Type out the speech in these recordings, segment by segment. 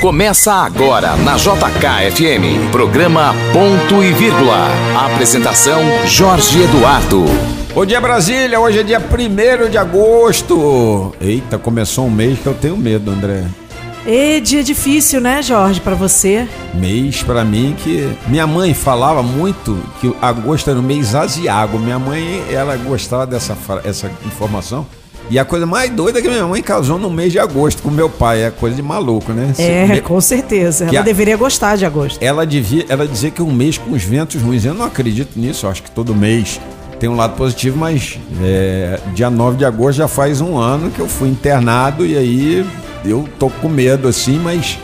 Começa agora na JKFM, programa Ponto e Vírgula. Apresentação Jorge Eduardo. Bom dia Brasília, hoje é dia 1 de agosto. Eita, começou um mês que eu tenho medo, André. E dia difícil, né, Jorge, para você? Mês para mim que minha mãe falava muito que agosto era um mês asiago. Minha mãe, ela gostava dessa essa informação. E a coisa mais doida é que minha mãe casou no mês de agosto com meu pai. É coisa de maluco, né? É, com certeza. Ela a... deveria gostar de agosto. Ela devia, ela dizia que um mês com os ventos ruins. Eu não acredito nisso. Acho que todo mês tem um lado positivo, mas é, dia 9 de agosto já faz um ano que eu fui internado e aí eu tô com medo assim, mas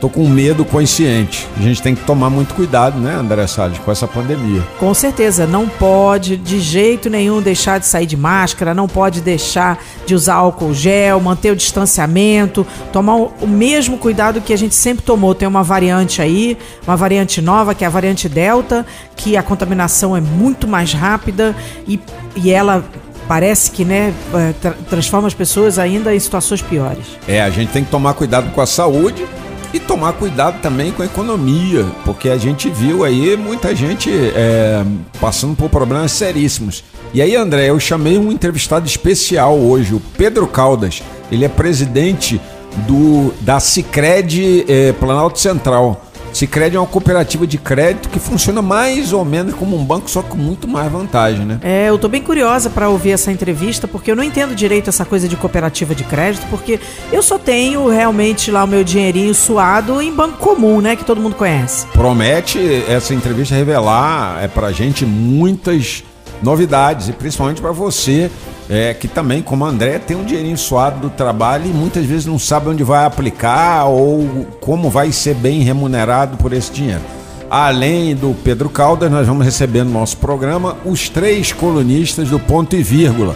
tô com medo consciente. A gente tem que tomar muito cuidado, né, André Salles, com essa pandemia. Com certeza, não pode de jeito nenhum deixar de sair de máscara, não pode deixar de usar álcool gel, manter o distanciamento, tomar o mesmo cuidado que a gente sempre tomou. Tem uma variante aí, uma variante nova, que é a variante Delta, que a contaminação é muito mais rápida e, e ela parece que né, tra transforma as pessoas ainda em situações piores. É, a gente tem que tomar cuidado com a saúde e tomar cuidado também com a economia, porque a gente viu aí muita gente é, passando por problemas seríssimos. E aí, André, eu chamei um entrevistado especial hoje, o Pedro Caldas. Ele é presidente do da Cicred é, Planalto Central. Sicredi é uma cooperativa de crédito que funciona mais ou menos como um banco, só com muito mais vantagem, né? É, eu tô bem curiosa para ouvir essa entrevista, porque eu não entendo direito essa coisa de cooperativa de crédito, porque eu só tenho realmente lá o meu dinheirinho suado em banco comum, né, que todo mundo conhece. Promete essa entrevista revelar é pra gente muitas novidades e principalmente para você é, que também, como André, tem um dinheirinho suado do trabalho e muitas vezes não sabe onde vai aplicar ou como vai ser bem remunerado por esse dinheiro. Além do Pedro Caldas, nós vamos receber no nosso programa os três colunistas do Ponto e Vírgula.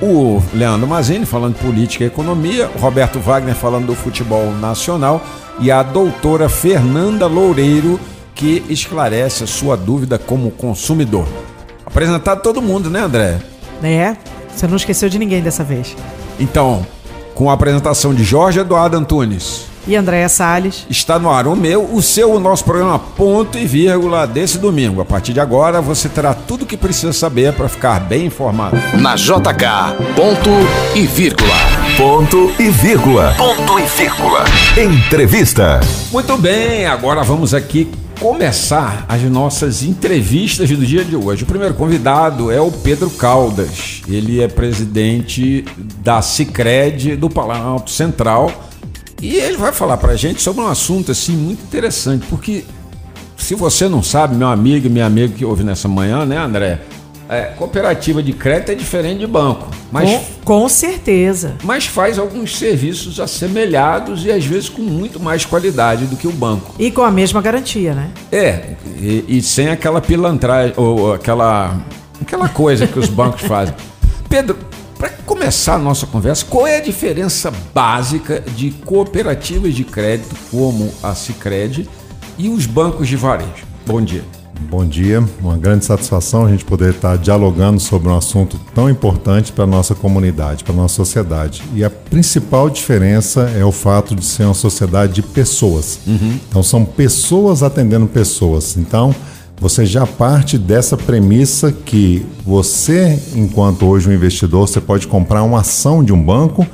O Leandro Mazini falando política e economia, o Roberto Wagner falando do futebol nacional e a doutora Fernanda Loureiro que esclarece a sua dúvida como consumidor. Apresentado todo mundo, né, André? É, você não esqueceu de ninguém dessa vez. Então, com a apresentação de Jorge Eduardo Antunes e Andréa Salles. Está no ar o meu, o seu, o nosso programa Ponto e Vírgula desse domingo. A partir de agora, você terá tudo o que precisa saber para ficar bem informado. Na JK, ponto e vírgula. Ponto e vírgula. Ponto e vírgula. Entrevista. Muito bem, agora vamos aqui começar as nossas entrevistas do dia de hoje. O primeiro convidado é o Pedro Caldas. Ele é presidente da Cicred do Planalto Central e ele vai falar para a gente sobre um assunto assim muito interessante, porque se você não sabe, meu amigo minha amiga que ouve nessa manhã, né, André? É, cooperativa de crédito é diferente de banco. Mas, com, com, certeza. Mas faz alguns serviços assemelhados e às vezes com muito mais qualidade do que o banco. E com a mesma garantia, né? É, e, e sem aquela pilantragem, ou aquela, aquela coisa que os bancos fazem. Pedro, para começar a nossa conversa, qual é a diferença básica de cooperativas de crédito como a Cicred e os bancos de varejo? Bom dia. Bom dia, uma grande satisfação a gente poder estar dialogando sobre um assunto tão importante para a nossa comunidade, para a nossa sociedade. E a principal diferença é o fato de ser uma sociedade de pessoas. Uhum. Então, são pessoas atendendo pessoas. Então, você já parte dessa premissa que você, enquanto hoje um investidor, você pode comprar uma ação de um banco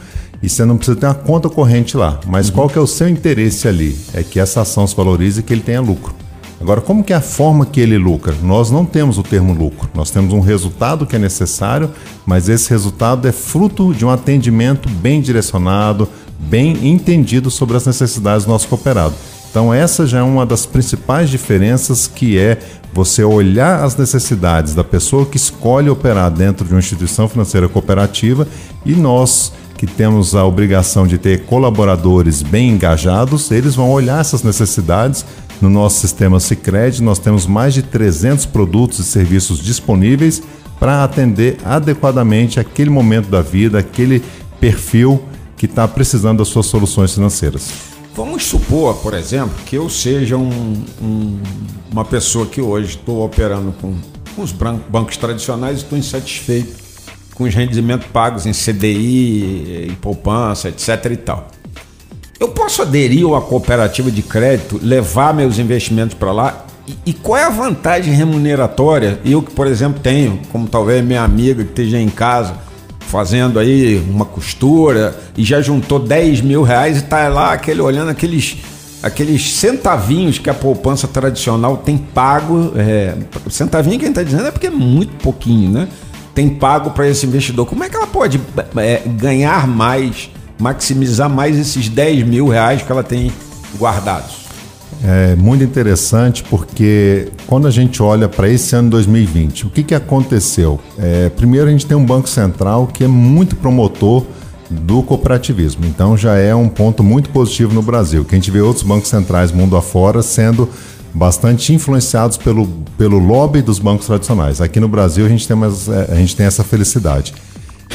e você não precisa ter uma conta corrente lá. Mas uhum. qual que é o seu interesse ali? É que essa ação se valorize e que ele tenha lucro. Agora, como que é a forma que ele lucra? Nós não temos o termo lucro. Nós temos um resultado que é necessário, mas esse resultado é fruto de um atendimento bem direcionado, bem entendido sobre as necessidades do nosso cooperado. Então, essa já é uma das principais diferenças que é você olhar as necessidades da pessoa que escolhe operar dentro de uma instituição financeira cooperativa e nós que temos a obrigação de ter colaboradores bem engajados, eles vão olhar essas necessidades no nosso sistema Sicredi, nós temos mais de 300 produtos e serviços disponíveis para atender adequadamente aquele momento da vida, aquele perfil que está precisando das suas soluções financeiras. Vamos supor, por exemplo, que eu seja um, um, uma pessoa que hoje estou operando com, com os bancos tradicionais e estou insatisfeito com os rendimentos pagos em CDI, em poupança, etc e tal. Eu posso aderir a uma cooperativa de crédito, levar meus investimentos para lá? E, e, qual é a vantagem remuneratória? Eu que, por exemplo, tenho, como talvez minha amiga que esteja em casa, fazendo aí uma costura e já juntou 10 mil reais e está lá aquele, olhando aqueles, aqueles centavinhos que a poupança tradicional tem pago. É, centavinho que a gente está dizendo é porque é muito pouquinho, né? Tem pago para esse investidor. Como é que ela pode é, ganhar mais, maximizar mais esses 10 mil reais que ela tem guardados? É muito interessante porque quando a gente olha para esse ano 2020, o que, que aconteceu? É, primeiro, a gente tem um Banco Central que é muito promotor do cooperativismo. Então já é um ponto muito positivo no Brasil, que a gente vê outros bancos centrais mundo afora sendo bastante influenciados pelo, pelo lobby dos bancos tradicionais. Aqui no Brasil a gente tem, mais, é, a gente tem essa felicidade.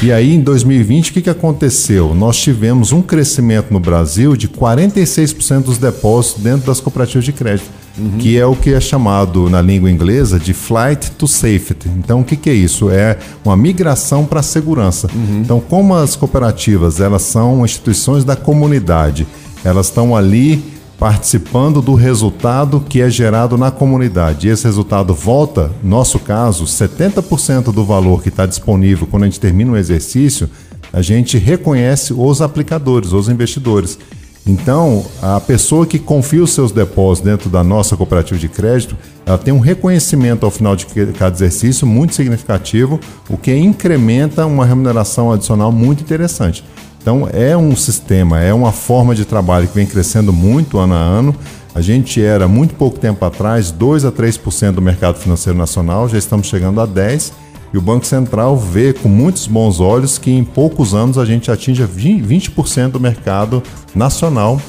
E aí, em 2020, o que, que aconteceu? Nós tivemos um crescimento no Brasil de 46% dos depósitos dentro das cooperativas de crédito, uhum. que é o que é chamado na língua inglesa de flight to safety. Então, o que, que é isso? É uma migração para a segurança. Uhum. Então, como as cooperativas elas são instituições da comunidade, elas estão ali participando do resultado que é gerado na comunidade. E esse resultado volta, nosso caso, 70% do valor que está disponível quando a gente termina um exercício, a gente reconhece os aplicadores, os investidores. Então, a pessoa que confia os seus depósitos dentro da nossa cooperativa de crédito, ela tem um reconhecimento ao final de cada exercício muito significativo, o que incrementa uma remuneração adicional muito interessante. Então é um sistema, é uma forma de trabalho que vem crescendo muito ano a ano. A gente era muito pouco tempo atrás 2 a 3% do mercado financeiro nacional, já estamos chegando a 10 e o Banco Central vê com muitos bons olhos que em poucos anos a gente atinja 20% do mercado nacional,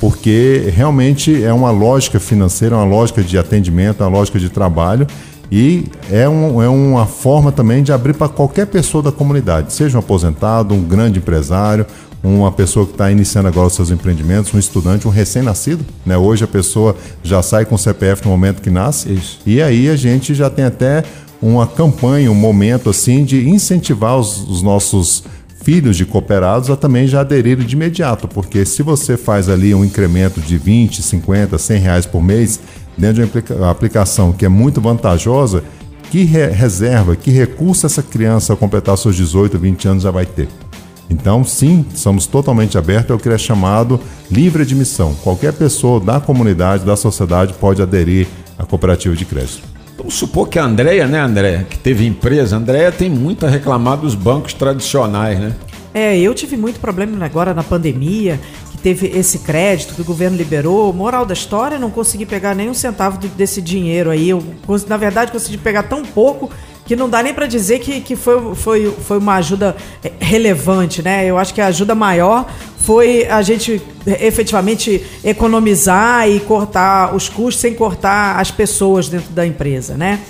porque realmente é uma lógica financeira, uma lógica de atendimento, uma lógica de trabalho e é, um, é uma forma também de abrir para qualquer pessoa da comunidade, seja um aposentado, um grande empresário, uma pessoa que está iniciando agora os seus empreendimentos, um estudante, um recém-nascido. Né? Hoje a pessoa já sai com o CPF no momento que nasce. Isso. E aí a gente já tem até uma campanha, um momento assim de incentivar os, os nossos filhos de cooperados a também já aderirem de imediato, porque se você faz ali um incremento de 20, 50, 100 reais por mês, dentro de uma aplicação que é muito vantajosa, que re reserva, que recurso essa criança ao completar seus 18, 20 anos já vai ter? Então, sim, somos totalmente abertos ao que é chamado livre admissão. Qualquer pessoa da comunidade, da sociedade, pode aderir à cooperativa de crédito. Vamos supor que a Andréia, né, Andréia, que teve empresa, a Andréia tem muito a reclamar dos bancos tradicionais, né? É, eu tive muito problema agora na pandemia teve esse crédito que o governo liberou. Moral da história, não consegui pegar nem um centavo desse dinheiro aí. Eu, na verdade, consegui pegar tão pouco que não dá nem para dizer que, que foi, foi, foi uma ajuda é, relevante, né? Eu acho que a ajuda maior foi a gente é, efetivamente economizar e cortar os custos sem cortar as pessoas dentro da empresa, né?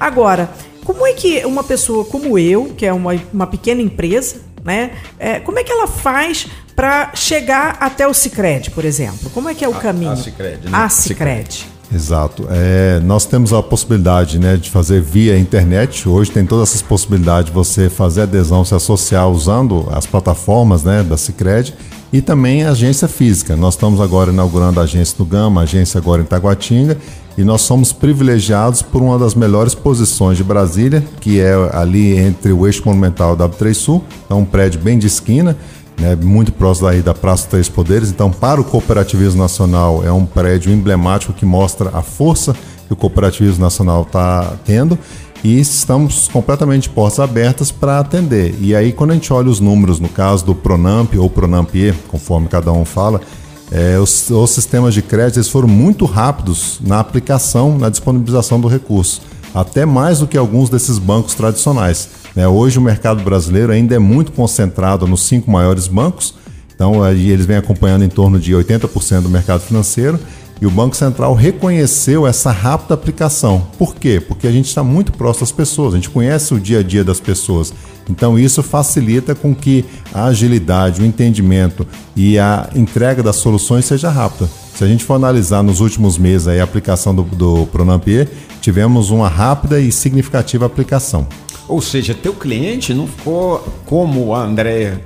Agora, como é que uma pessoa como eu, que é uma, uma pequena empresa, né? É, como é que ela faz para chegar até o Cicred, por exemplo? Como é que é o a, caminho? A Cicred, né? A Cicred. Exato. É, nós temos a possibilidade né, de fazer via internet. Hoje tem todas essas possibilidades de você fazer adesão, se associar usando as plataformas né, da Cicred e também a agência física. Nós estamos agora inaugurando a agência do Gama, a agência agora em Taguatinga, e nós somos privilegiados por uma das melhores posições de Brasília, que é ali entre o eixo monumental e W3 Sul, é um prédio bem de esquina né, muito próximo daí da Praça Três Poderes. Então, para o cooperativismo nacional, é um prédio emblemático que mostra a força que o cooperativismo nacional está tendo e estamos completamente portas abertas para atender. E aí, quando a gente olha os números, no caso do Pronamp ou Pronampier, conforme cada um fala, é, os, os sistemas de crédito eles foram muito rápidos na aplicação, na disponibilização do recurso, até mais do que alguns desses bancos tradicionais. Né? Hoje o mercado brasileiro ainda é muito concentrado nos cinco maiores bancos, então eles vêm acompanhando em torno de 80% do mercado financeiro. E o Banco Central reconheceu essa rápida aplicação. Por quê? Porque a gente está muito próximo das pessoas, a gente conhece o dia a dia das pessoas. Então isso facilita com que a agilidade, o entendimento e a entrega das soluções seja rápida. Se a gente for analisar nos últimos meses a aplicação do, do Pronampier, tivemos uma rápida e significativa aplicação. Ou seja, teu cliente não ficou como a Andréia,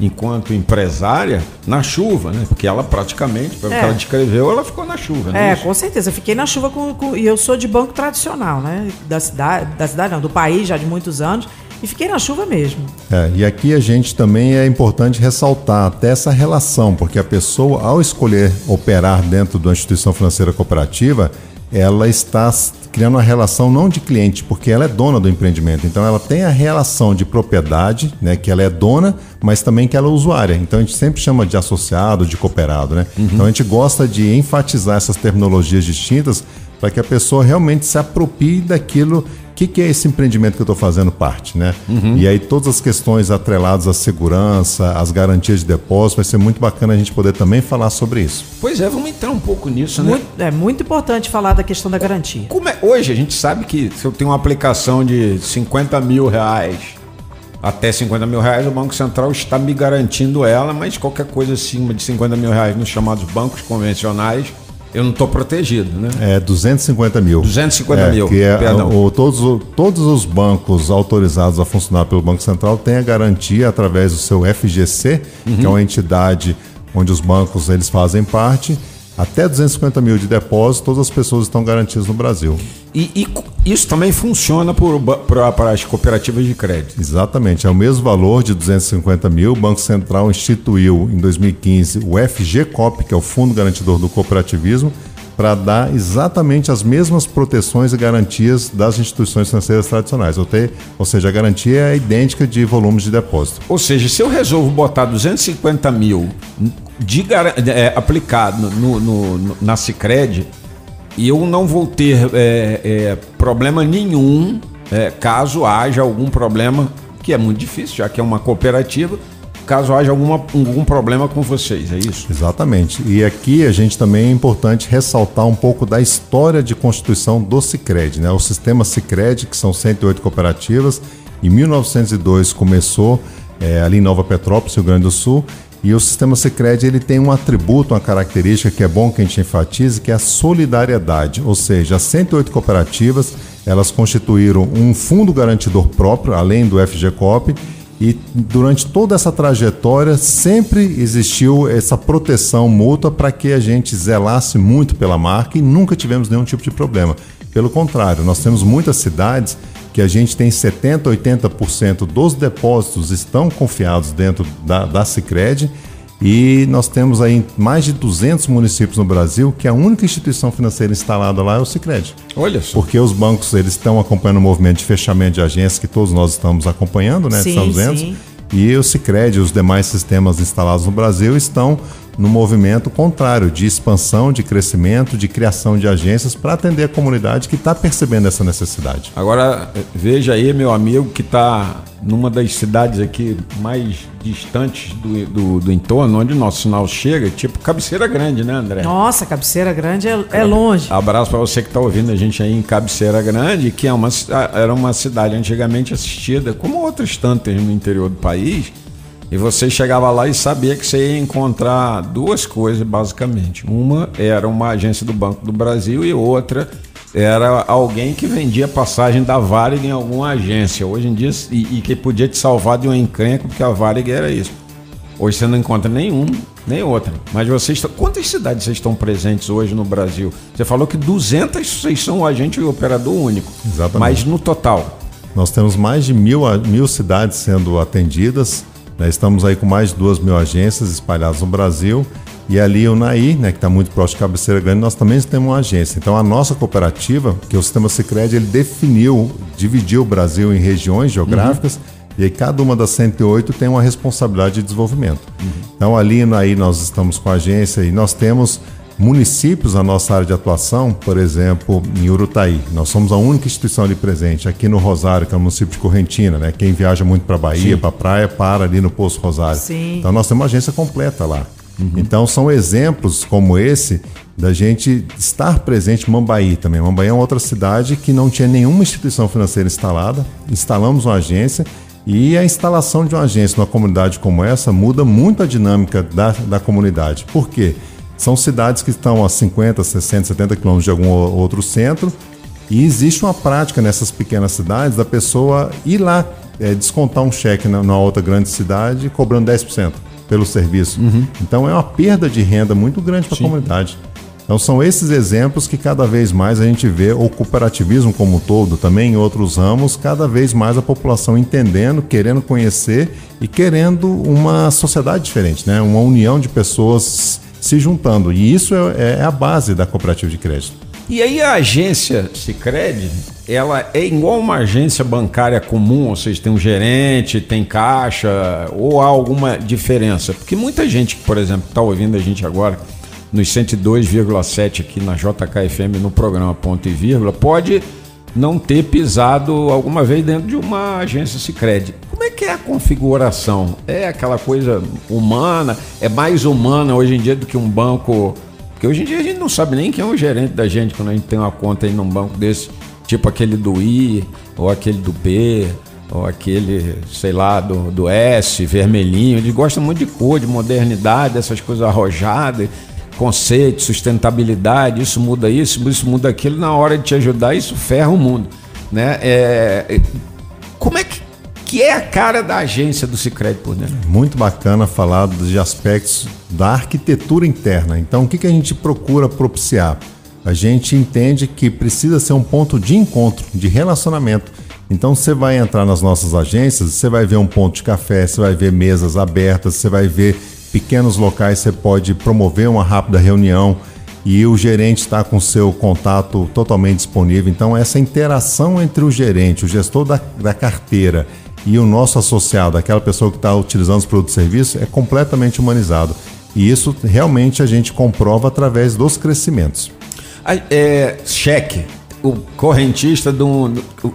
enquanto empresária, na chuva, né? Porque ela praticamente, pelo É. que ela descreveu, ela ficou na chuva, né? É, com certeza. Eu fiquei na chuva com, com- e eu sou de banco tradicional, né? Da cidade, da cidade não, do país já de muitos anos. E fiquei na chuva mesmo. É, e aqui a gente também é importante ressaltar até essa relação, porque a pessoa, ao escolher operar dentro de uma instituição financeira cooperativa, ela está criando uma relação não de cliente, porque ela é dona do empreendimento. Então ela tem a relação de propriedade, né, que ela é dona, mas também que ela é usuária. Então a gente sempre chama de associado, de cooperado, né? Então a gente gosta de enfatizar essas terminologias distintas para que a pessoa realmente se aproprie daquilo que, que é esse empreendimento que eu estou fazendo parte, né? E aí todas as questões atreladas à segurança, às garantias de depósito, vai ser muito bacana a gente poder também falar sobre isso. Pois é, vamos entrar um pouco nisso, né? Muito, é muito importante falar da questão da garantia. Como é- hoje a gente sabe que se eu tenho uma aplicação de 50 mil reais, até 50 mil reais, o Banco Central está me garantindo ela, mas qualquer coisa acima de 50 mil reais nos chamados bancos convencionais, eu não estou protegido, né? É 250 mil. 250 É, mil, Que é, perdão. o- todos, todos os bancos autorizados a funcionar pelo Banco Central têm a garantia através do seu FGC, que é uma entidade onde os bancos eles fazem parte. Até 250 mil de depósito, todas as pessoas estão garantidas no Brasil. E, e isso também funciona para as cooperativas de crédito. Exatamente, é o mesmo valor de 250 mil. O Banco Central instituiu em 2015 o FGCOP, que é o Fundo Garantidor do Cooperativismo, para dar exatamente as mesmas proteções e garantias das instituições financeiras tradicionais. Ou seja, a garantia é idêntica de volumes de depósito. Ou seja, se eu resolvo botar 250 mil de gar- é, aplicado no, no- no- na Cicred, eu não vou ter é, é, problema nenhum é, caso haja algum problema, que é muito difícil, já que é uma cooperativa, caso haja alguma, algum problema com vocês, é isso? Exatamente. E aqui a gente também é importante ressaltar um pouco da história de constituição do Cicred, né? O sistema Cicred, que são 108 cooperativas, em 1902 começou eh, ali em Nova Petrópolis, Rio Grande do Sul, e o sistema Cicred ele tem um atributo, uma característica que é bom que a gente enfatize, que é a solidariedade, ou seja, as 108 cooperativas, elas constituíram um fundo garantidor próprio, além do FGCOP, e durante toda essa trajetória sempre existiu essa proteção mútua para que a gente zelasse muito pela marca e nunca tivemos nenhum tipo de problema. Pelo contrário, nós temos muitas cidades que a gente tem 70%, 80% dos depósitos estão confiados dentro da, da Cicred e nós temos aí mais de 200 municípios no Brasil que a única instituição financeira instalada lá é o Cicred. Olha só. Porque os bancos eles estão acompanhando o movimento de fechamento de agências que todos nós estamos acompanhando, né? Sim, estamos vendo. sim. E o Sicredi e os demais sistemas instalados no Brasil estão no movimento contrário de expansão, de crescimento, de criação de agências para atender a comunidade que está percebendo essa necessidade. Agora, veja aí, meu amigo, que está numa das cidades aqui mais distantes do, do, do entorno, onde o nosso sinal chega, tipo cabeceira grande, né, André? Nossa, cabeceira grande é, é longe. Abraço para você que está ouvindo a gente aí em Cabeceira Grande, que é uma, era uma cidade antigamente assistida, como outras tantas no interior do país. E você chegava lá e sabia que você ia encontrar duas coisas, basicamente. Uma era uma agência do Banco do Brasil e outra era alguém que vendia passagem da Varig em alguma agência. Hoje em dia, e, e que podia te salvar de uma encrenca, porque a Varig era isso. Hoje você não encontra nenhum, nem outra. Mas vocês estão. Quantas cidades vocês estão presentes hoje no Brasil? Você falou que 200 vocês são o agente e operador único. Exatamente. Mas no total. Nós temos mais de mil, mil cidades sendo atendidas. Né? Estamos aí com mais de duas mil agências espalhadas no Brasil. E ali o NAI, né, que está muito próximo de Cabeceira Grande, nós também temos uma agência. Então a nossa cooperativa, que é o Sistema Sicredi, ele definiu, dividiu o Brasil em regiões geográficas. E aí cada uma das 108 tem uma responsabilidade de desenvolvimento. Então ali no NAI nós estamos com a agência e nós temos municípios na nossa área de atuação, por exemplo, em Urutaí. Nós somos a única instituição ali presente. Aqui no Rosário, que é o município de Correntina, né? Quem viaja muito para Bahia, para praia, para ali no Poço Rosário. Sim. Então nós temos uma agência completa lá. Então são exemplos como esse da gente estar presente em Mambaí também. Mambaí é uma outra cidade que não tinha nenhuma instituição financeira instalada. Instalamos uma agência e a instalação de uma agência numa comunidade como essa muda muito a dinâmica da, da comunidade. Por quê? São cidades que estão a 50, 60, 70 quilômetros de algum outro centro E existe uma prática nessas pequenas cidades da pessoa ir lá é, descontar um cheque na, numa outra grande cidade cobrando 10% pelo serviço. Então é uma perda de renda muito grande para a comunidade. Então são esses exemplos que cada vez mais a gente vê o cooperativismo como um todo, também em outros ramos, cada vez mais a população entendendo, querendo conhecer e querendo uma sociedade diferente, né? uma união de pessoas se juntando. E isso é, é a base da cooperativa de crédito. E aí a agência Sicredi, ela é igual uma agência bancária comum, ou seja, tem um gerente, tem caixa, ou há alguma diferença? Porque muita gente por exemplo, está ouvindo a gente agora nos 102,7 aqui na JKFM no programa Ponto e Vírgula, pode não ter pisado alguma vez dentro de uma agência Sicredi. Que é a configuração? É aquela coisa humana? É mais humana hoje em dia do que um banco? Porque hoje em dia a gente não sabe nem quem é o gerente da gente quando a gente tem uma conta aí num banco desse, tipo aquele do I, ou aquele do B, ou aquele, sei lá, do, do S, vermelhinho. Eles gostam muito de cor, de modernidade, dessas coisas arrojadas conceito, sustentabilidade, isso muda isso, isso muda aquilo, na hora de te ajudar, isso ferra o mundo. Né? É, que é a cara da agência do Cicred por dentro? Muito bacana falar de aspectos da arquitetura interna. Então, o que, que a gente procura propiciar? A gente entende que precisa ser um ponto de encontro, de relacionamento. Então, você vai entrar nas nossas agências, você vai ver um ponto de café, você vai ver mesas abertas, você vai ver pequenos locais você pode promover uma rápida reunião e o gerente está com seu contato totalmente disponível. Então, essa interação entre o gerente, o gestor da, da carteira e o nosso associado, aquela pessoa que está utilizando os produtos e serviços, é completamente humanizado. E isso realmente a gente comprova através dos crescimentos. É, cheque o correntista do,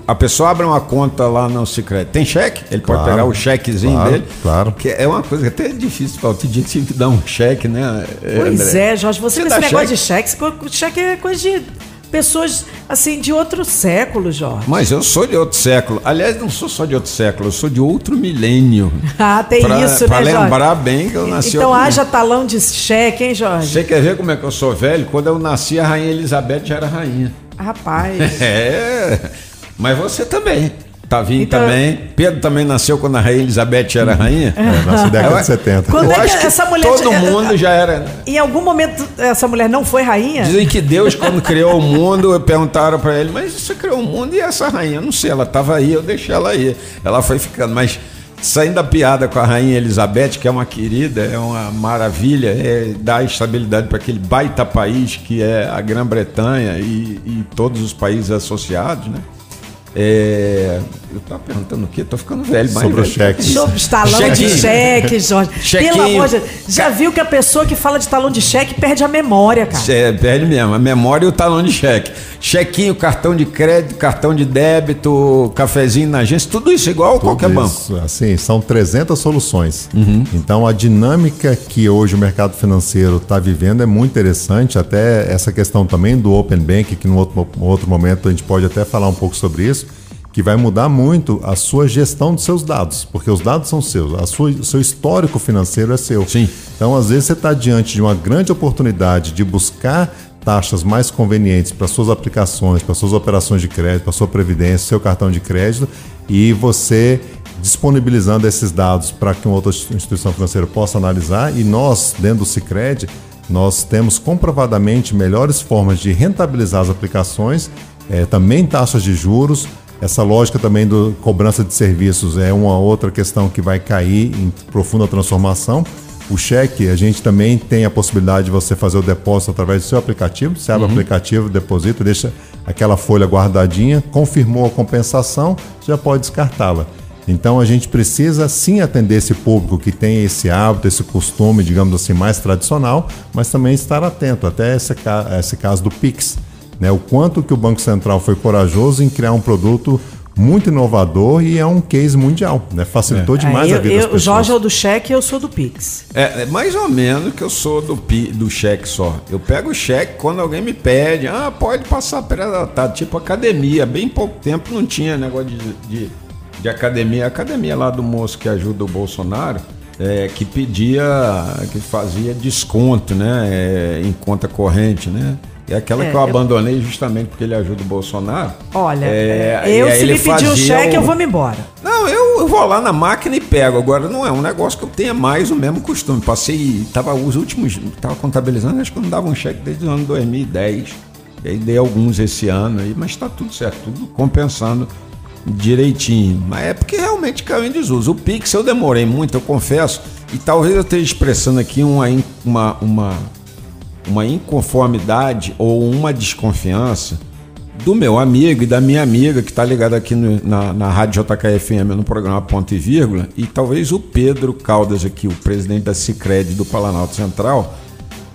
a pessoa abre uma conta lá no Secret. Tem cheque? Ele Claro, pode pegar o chequezinho claro, dele. claro. Que é uma coisa até difícil. Outro dia tive que dar um cheque, né? Pois André? é, Jorge, você, Você com esse negócio cheque? de cheque, cheque é coisa de pessoas assim de outro século, Jorge. Mas eu sou de outro século. Aliás, não sou só de outro século, eu sou de outro milênio. Ah, tem pra, isso, pra né, Jorge? lembrar bem que eu nasci Então outro haja talão de cheque, hein, Jorge? Você quer ver como é que eu sou velho? Quando eu nasci, a rainha Elizabeth já era rainha. Rapaz. É, mas você também. Tavinho Então- também. Pedro também nasceu quando a rainha Elizabeth era rainha. É, na década Eu- de 70. Quando é que essa mulher todo já- mundo já era. Em algum momento essa mulher não foi rainha? Dizem que Deus, quando criou o mundo, perguntaram para ele, mas você criou o mundo e essa rainha? Eu não sei, ela estava aí, eu deixei ela aí. Ela foi ficando, mas saindo da piada com a rainha Elizabeth, que é uma querida, é uma maravilha, é, dá estabilidade para aquele baita país que é a Grã-Bretanha e, e todos os países associados, né? É, eu estava perguntando o quê? Tô ficando velho, mais Sobre o cheque. Sobre os talão de cheque, Jorge. Chequinho. Pelo amor de Deus. Já viu que a pessoa que fala de talão de cheque perde a memória, cara? É, perde mesmo, a memória e o talão de cheque. Chequinho, cartão de crédito, cartão de débito, cafezinho na agência, tudo isso igual a qualquer banco. Isso, assim, são 300 soluções. Uhum. Então, a dinâmica que hoje o mercado financeiro está vivendo é muito interessante. Até essa questão também do Open Bank, que no outro, no outro momento a gente pode até falar um pouco sobre isso, que vai mudar muito a sua gestão dos seus dados, porque os dados são seus, a sua, o seu histórico financeiro é seu. Sim. Então, às vezes, você está diante de uma grande oportunidade de buscar taxas mais convenientes para suas aplicações, para suas operações de crédito, para sua previdência, seu cartão de crédito, e você disponibilizando esses dados para que uma outra instituição financeira possa analisar, e nós, dentro do Cicred, nós temos comprovadamente melhores formas de rentabilizar as aplicações, eh, também taxas de juros, essa lógica também do cobrança de serviços é uma outra questão que vai cair em profunda transformação. O cheque, a gente também tem a possibilidade de você fazer o depósito através do seu aplicativo. Você abre o aplicativo, deposita, deixa aquela folha guardadinha, confirmou a compensação, já pode descartá-la. Então a gente precisa sim atender esse público que tem esse hábito, esse costume, digamos assim, mais tradicional, mas também estar atento até esse, esse caso do Pix. Né? O quanto que o Banco Central foi corajoso em criar um produto muito inovador e é um case mundial. Né? Facilitou demais É, a eu, vida das eu, o pessoas. Jorge é o do cheque e eu sou do Pix. É, é mais ou menos que eu sou do, pi- do cheque só. Eu pego o cheque quando alguém me pede, ah, pode passar pré-datado, tipo academia. Bem pouco tempo não tinha negócio de, de, de academia. A academia lá do moço que ajuda o Bolsonaro, é, que pedia, que fazia desconto, né, é, em conta corrente, né? É aquela É, que eu eu- abandonei justamente porque ele ajuda o Bolsonaro. Olha, É, eu e aí se ele me pedir o fazia cheque, o- eu vou me embora. Não, eu, eu vou lá na máquina e pego. Agora não é um negócio que eu tenha mais o mesmo costume. Passei, tava os últimos, tava contabilizando, acho que eu não dava um cheque desde o ano 2010. E aí dei alguns esse ano aí, mas tá tudo certo, tudo compensando direitinho. Mas é porque realmente caiu em desuso. O Pix eu demorei muito, eu confesso, e talvez eu esteja expressando aqui uma, uma, uma, uma inconformidade ou uma desconfiança do meu amigo e da minha amiga que está ligado aqui no- na, na Rádio JKFM no programa Ponto e Vírgula e talvez o Pedro Caldas aqui, o presidente da Cicred do Planalto Central,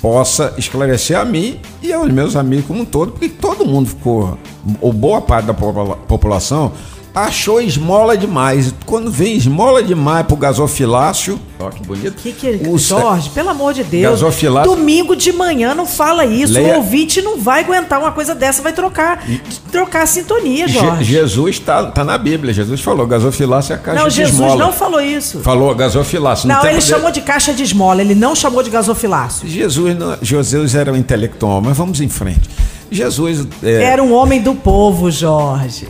possa esclarecer a mim e aos meus amigos como um todo, porque todo mundo ficou, ou boa parte da popula- população, achou esmola demais. Quando vem esmola demais pro gasofilácio, ó que bonito. Que que o- Jorge, pelo amor de Deus. Gasofilato- Domingo de manhã não fala isso. Leia- O ouvinte não vai aguentar uma coisa dessa, vai trocar, trocar a sintonia, Je- Jorge. Jesus está tá na Bíblia. Jesus falou: gasofilácio é a caixa não, de Jesus esmola. não falou isso. Falou gasofilácio. Não, tempo ele chamou de caixa de esmola, ele não chamou de gasofilácio. Jesus, não- Jesus era um intelectual, mas vamos em frente. Jesus. é, Era um homem do povo, Jorge.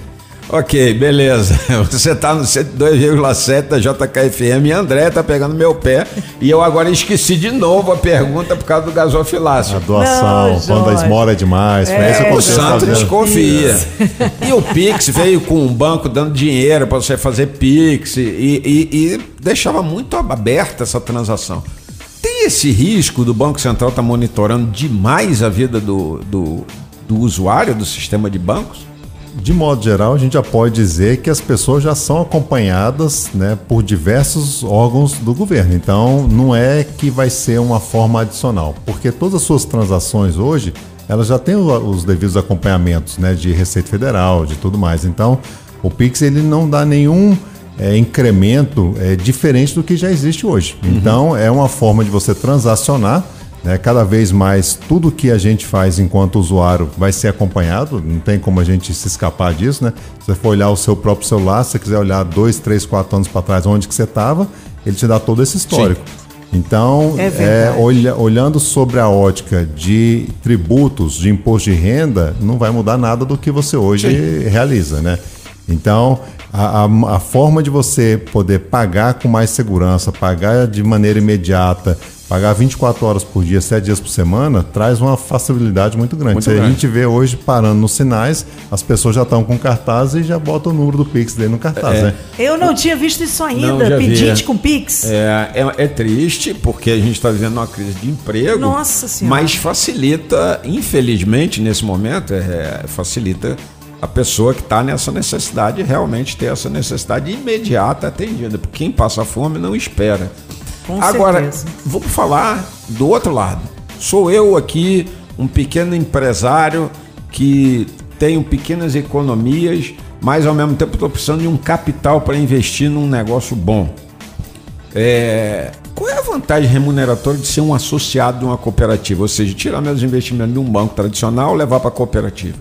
Ok, beleza. Você tá no 102,7 da JKFM e André tá pegando meu pé. E eu agora esqueci de novo a pergunta por causa do gasofilácio. A doação, Não, quando a esmola é demais. É, o santo desconfia. E o Pix veio com um banco dando dinheiro para você fazer Pix e, e- e deixava muito aberta essa transação. Tem esse risco do Banco Central estar monitorando demais a vida do, do, do usuário do sistema de bancos? De modo geral, a gente já pode dizer que as pessoas já são acompanhadas né, por diversos órgãos do governo. Então, não é que vai ser uma forma adicional, porque todas as suas transações hoje, elas já têm os devidos acompanhamentos né, de Receita Federal, de tudo mais. Então, o Pix ele não dá nenhum é, incremento é, diferente do que já existe hoje. Então, é uma forma de você transacionar né? Cada vez mais tudo que a gente faz enquanto usuário vai ser acompanhado, não tem como a gente se escapar disso, né? Se você for olhar o seu próprio celular, se você quiser olhar dois, três, quatro anos para trás, onde que você estava, ele te dá todo esse histórico. Então, É é, olha- olhando sobre a ótica de tributos, de imposto de renda, não vai mudar nada do que você hoje realiza, né? Então, a, a- a forma de você poder pagar com mais segurança, pagar de maneira imediata, pagar 24 horas por dia, 7 dias por semana, traz uma facilidade muito grande. Muito Se a grande. gente vê hoje parando nos sinais, as pessoas já estão com cartaz e já botam o número do Pix dele no cartaz, né? Eu não tinha visto isso ainda. Não, Pedinte é. com Pix. É, é, é triste porque a gente está vivendo uma crise de emprego. Nossa Senhora. Mas facilita, infelizmente, nesse momento, é, facilita a pessoa que está nessa necessidade realmente ter essa necessidade imediata atendida. Porque quem passa fome não espera. Com Agora, certeza. vamos falar do outro lado. Sou eu aqui, um pequeno empresário que tenho pequenas economias, mas ao mesmo tempo estou precisando de um capital para investir num negócio bom. É, qual é a vantagem remuneratória de ser um associado de uma cooperativa? Ou seja, tirar meus investimentos de um banco tradicional e levar para a cooperativa.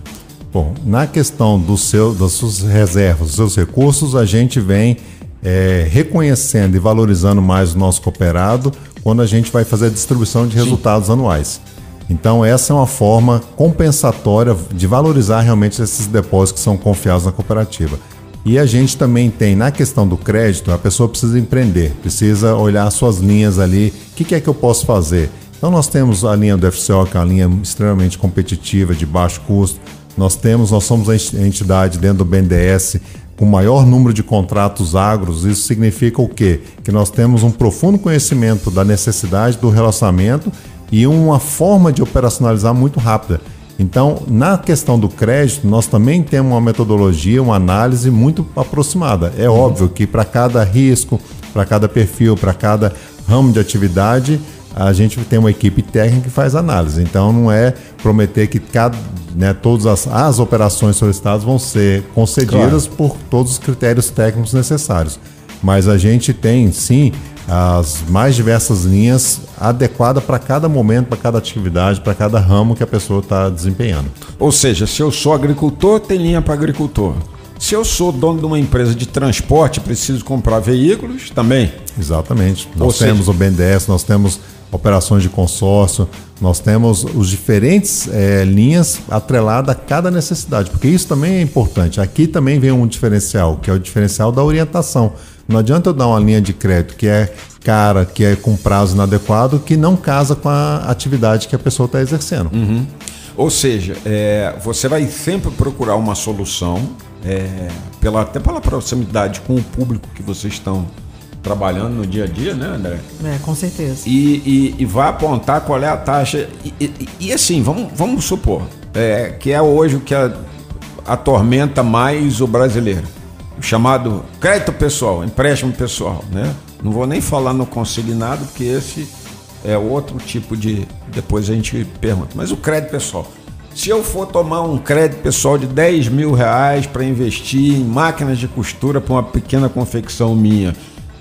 Bom, na questão do seu, das suas reservas, dos seus recursos, a gente vem é, reconhecendo e valorizando mais o nosso cooperado quando a gente vai fazer a distribuição de resultados anuais. Então, essa é uma forma compensatória de valorizar realmente esses depósitos que são confiados na cooperativa. E a gente também tem, na questão do crédito, a pessoa precisa empreender, precisa olhar suas linhas ali, o que, que é que eu posso fazer? Então nós temos a linha do FCO, que é uma linha extremamente competitiva, de baixo custo. Nós temos, nós somos a ent- entidade dentro do BNDES o maior número de contratos agros. Isso significa o quê? Que nós temos um profundo conhecimento da necessidade do relacionamento e uma forma de operacionalizar muito rápida. Então, na questão do crédito, nós também temos uma metodologia, uma análise muito aproximada. É óbvio que para cada risco, para cada perfil, para cada ramo de atividade, a gente tem uma equipe técnica que faz análise. Então, não é prometer que cada, né, todas as, as operações solicitadas vão ser concedidas por todos os critérios técnicos necessários. Mas a gente tem, sim, as mais diversas linhas adequadas para cada momento, para cada atividade, para cada ramo que a pessoa está desempenhando. Ou seja, se eu sou agricultor, tem linha para agricultor. Se eu sou dono de uma empresa de transporte, preciso comprar veículos também. Exatamente. Ou Nós seja- temos o BNDES, nós temos operações de consórcio, nós temos os diferentes eh, linhas atreladas a cada necessidade, porque isso também é importante. Aqui também vem um diferencial, que é o diferencial da orientação. Não adianta eu dar uma linha de crédito que é cara, que é com prazo inadequado, que não casa com a atividade que a pessoa está exercendo. Ou seja, é, você vai sempre procurar uma solução, é, pela, até pela proximidade com o público que vocês estão trabalhando no dia a dia, né, André? É, com certeza. E, e- e vai apontar qual é a taxa. E, e- assim, vamos, vamos supor, é, que é hoje o que a- atormenta mais o brasileiro. O chamado crédito pessoal, empréstimo pessoal, né? Não vou nem falar no consignado, porque esse é outro tipo de. Depois a gente pergunta. Mas o crédito pessoal. Se eu for tomar um crédito pessoal de 10 mil reais para investir em máquinas de costura para uma pequena confecção minha,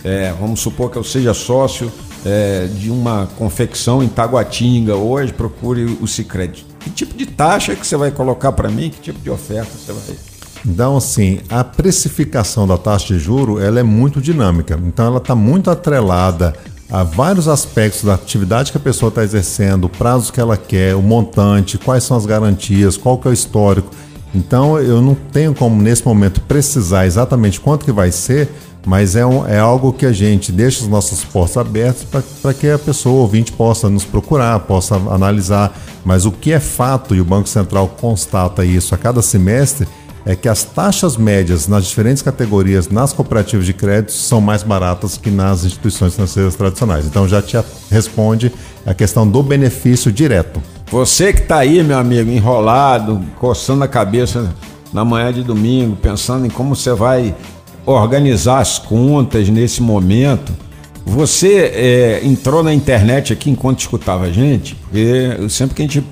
é, vamos supor que eu seja sócio é, de uma confecção em Taguatinga hoje, procure o Cicred. Que tipo de taxa que você vai colocar para mim? Que tipo de oferta você vai. Então, assim, a precificação da taxa de juro ela é muito dinâmica. Então, ela está muito atrelada a vários aspectos da atividade que a pessoa está exercendo, o prazo que ela quer, o montante, quais são as garantias, qual que é o histórico. Então, eu não tenho como, nesse momento, precisar exatamente quanto que vai ser, mas é, um- é algo que a gente deixa os nossos portos abertos para que a pessoa, ouvinte, possa nos procurar, possa analisar. Mas o que é fato, e o Banco Central constata isso a cada semestre, é que as taxas médias nas diferentes categorias nas cooperativas de crédito são mais baratas que nas instituições financeiras tradicionais. Então já te responde a questão do benefício direto. Você que está aí, meu amigo, enrolado, coçando a cabeça na manhã de domingo, pensando em como você vai organizar as contas nesse momento. Você é, entrou na internet aqui enquanto escutava a gente, porque sempre que a gente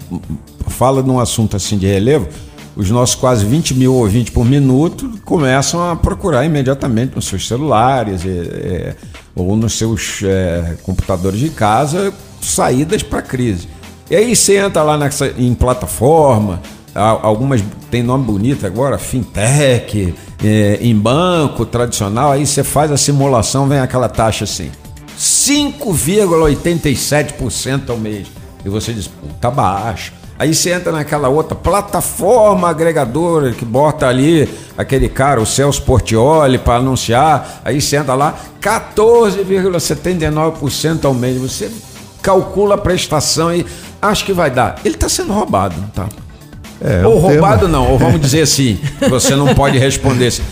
fala de um assunto assim de relevo, os nossos quase 20 mil ouvintes por minuto começam a procurar imediatamente nos seus celulares é, é, ou nos seus é, computadores de casa saídas para a crise. E aí você entra lá nessa, em plataforma, algumas tem nome bonito agora, fintech, é, em banco tradicional, aí você faz a simulação, vem aquela taxa assim, 5,87% ao mês. E você diz, pô, tá baixo. Aí você entra naquela outra plataforma agregadora que bota ali aquele cara, o Celso Portioli, para anunciar. Aí você entra lá, 14,79% ao mês. Você calcula a prestação e acha que vai dar. Ele está sendo roubado, tá? É, ou roubado não, ou vamos dizer assim, você não pode responder assim.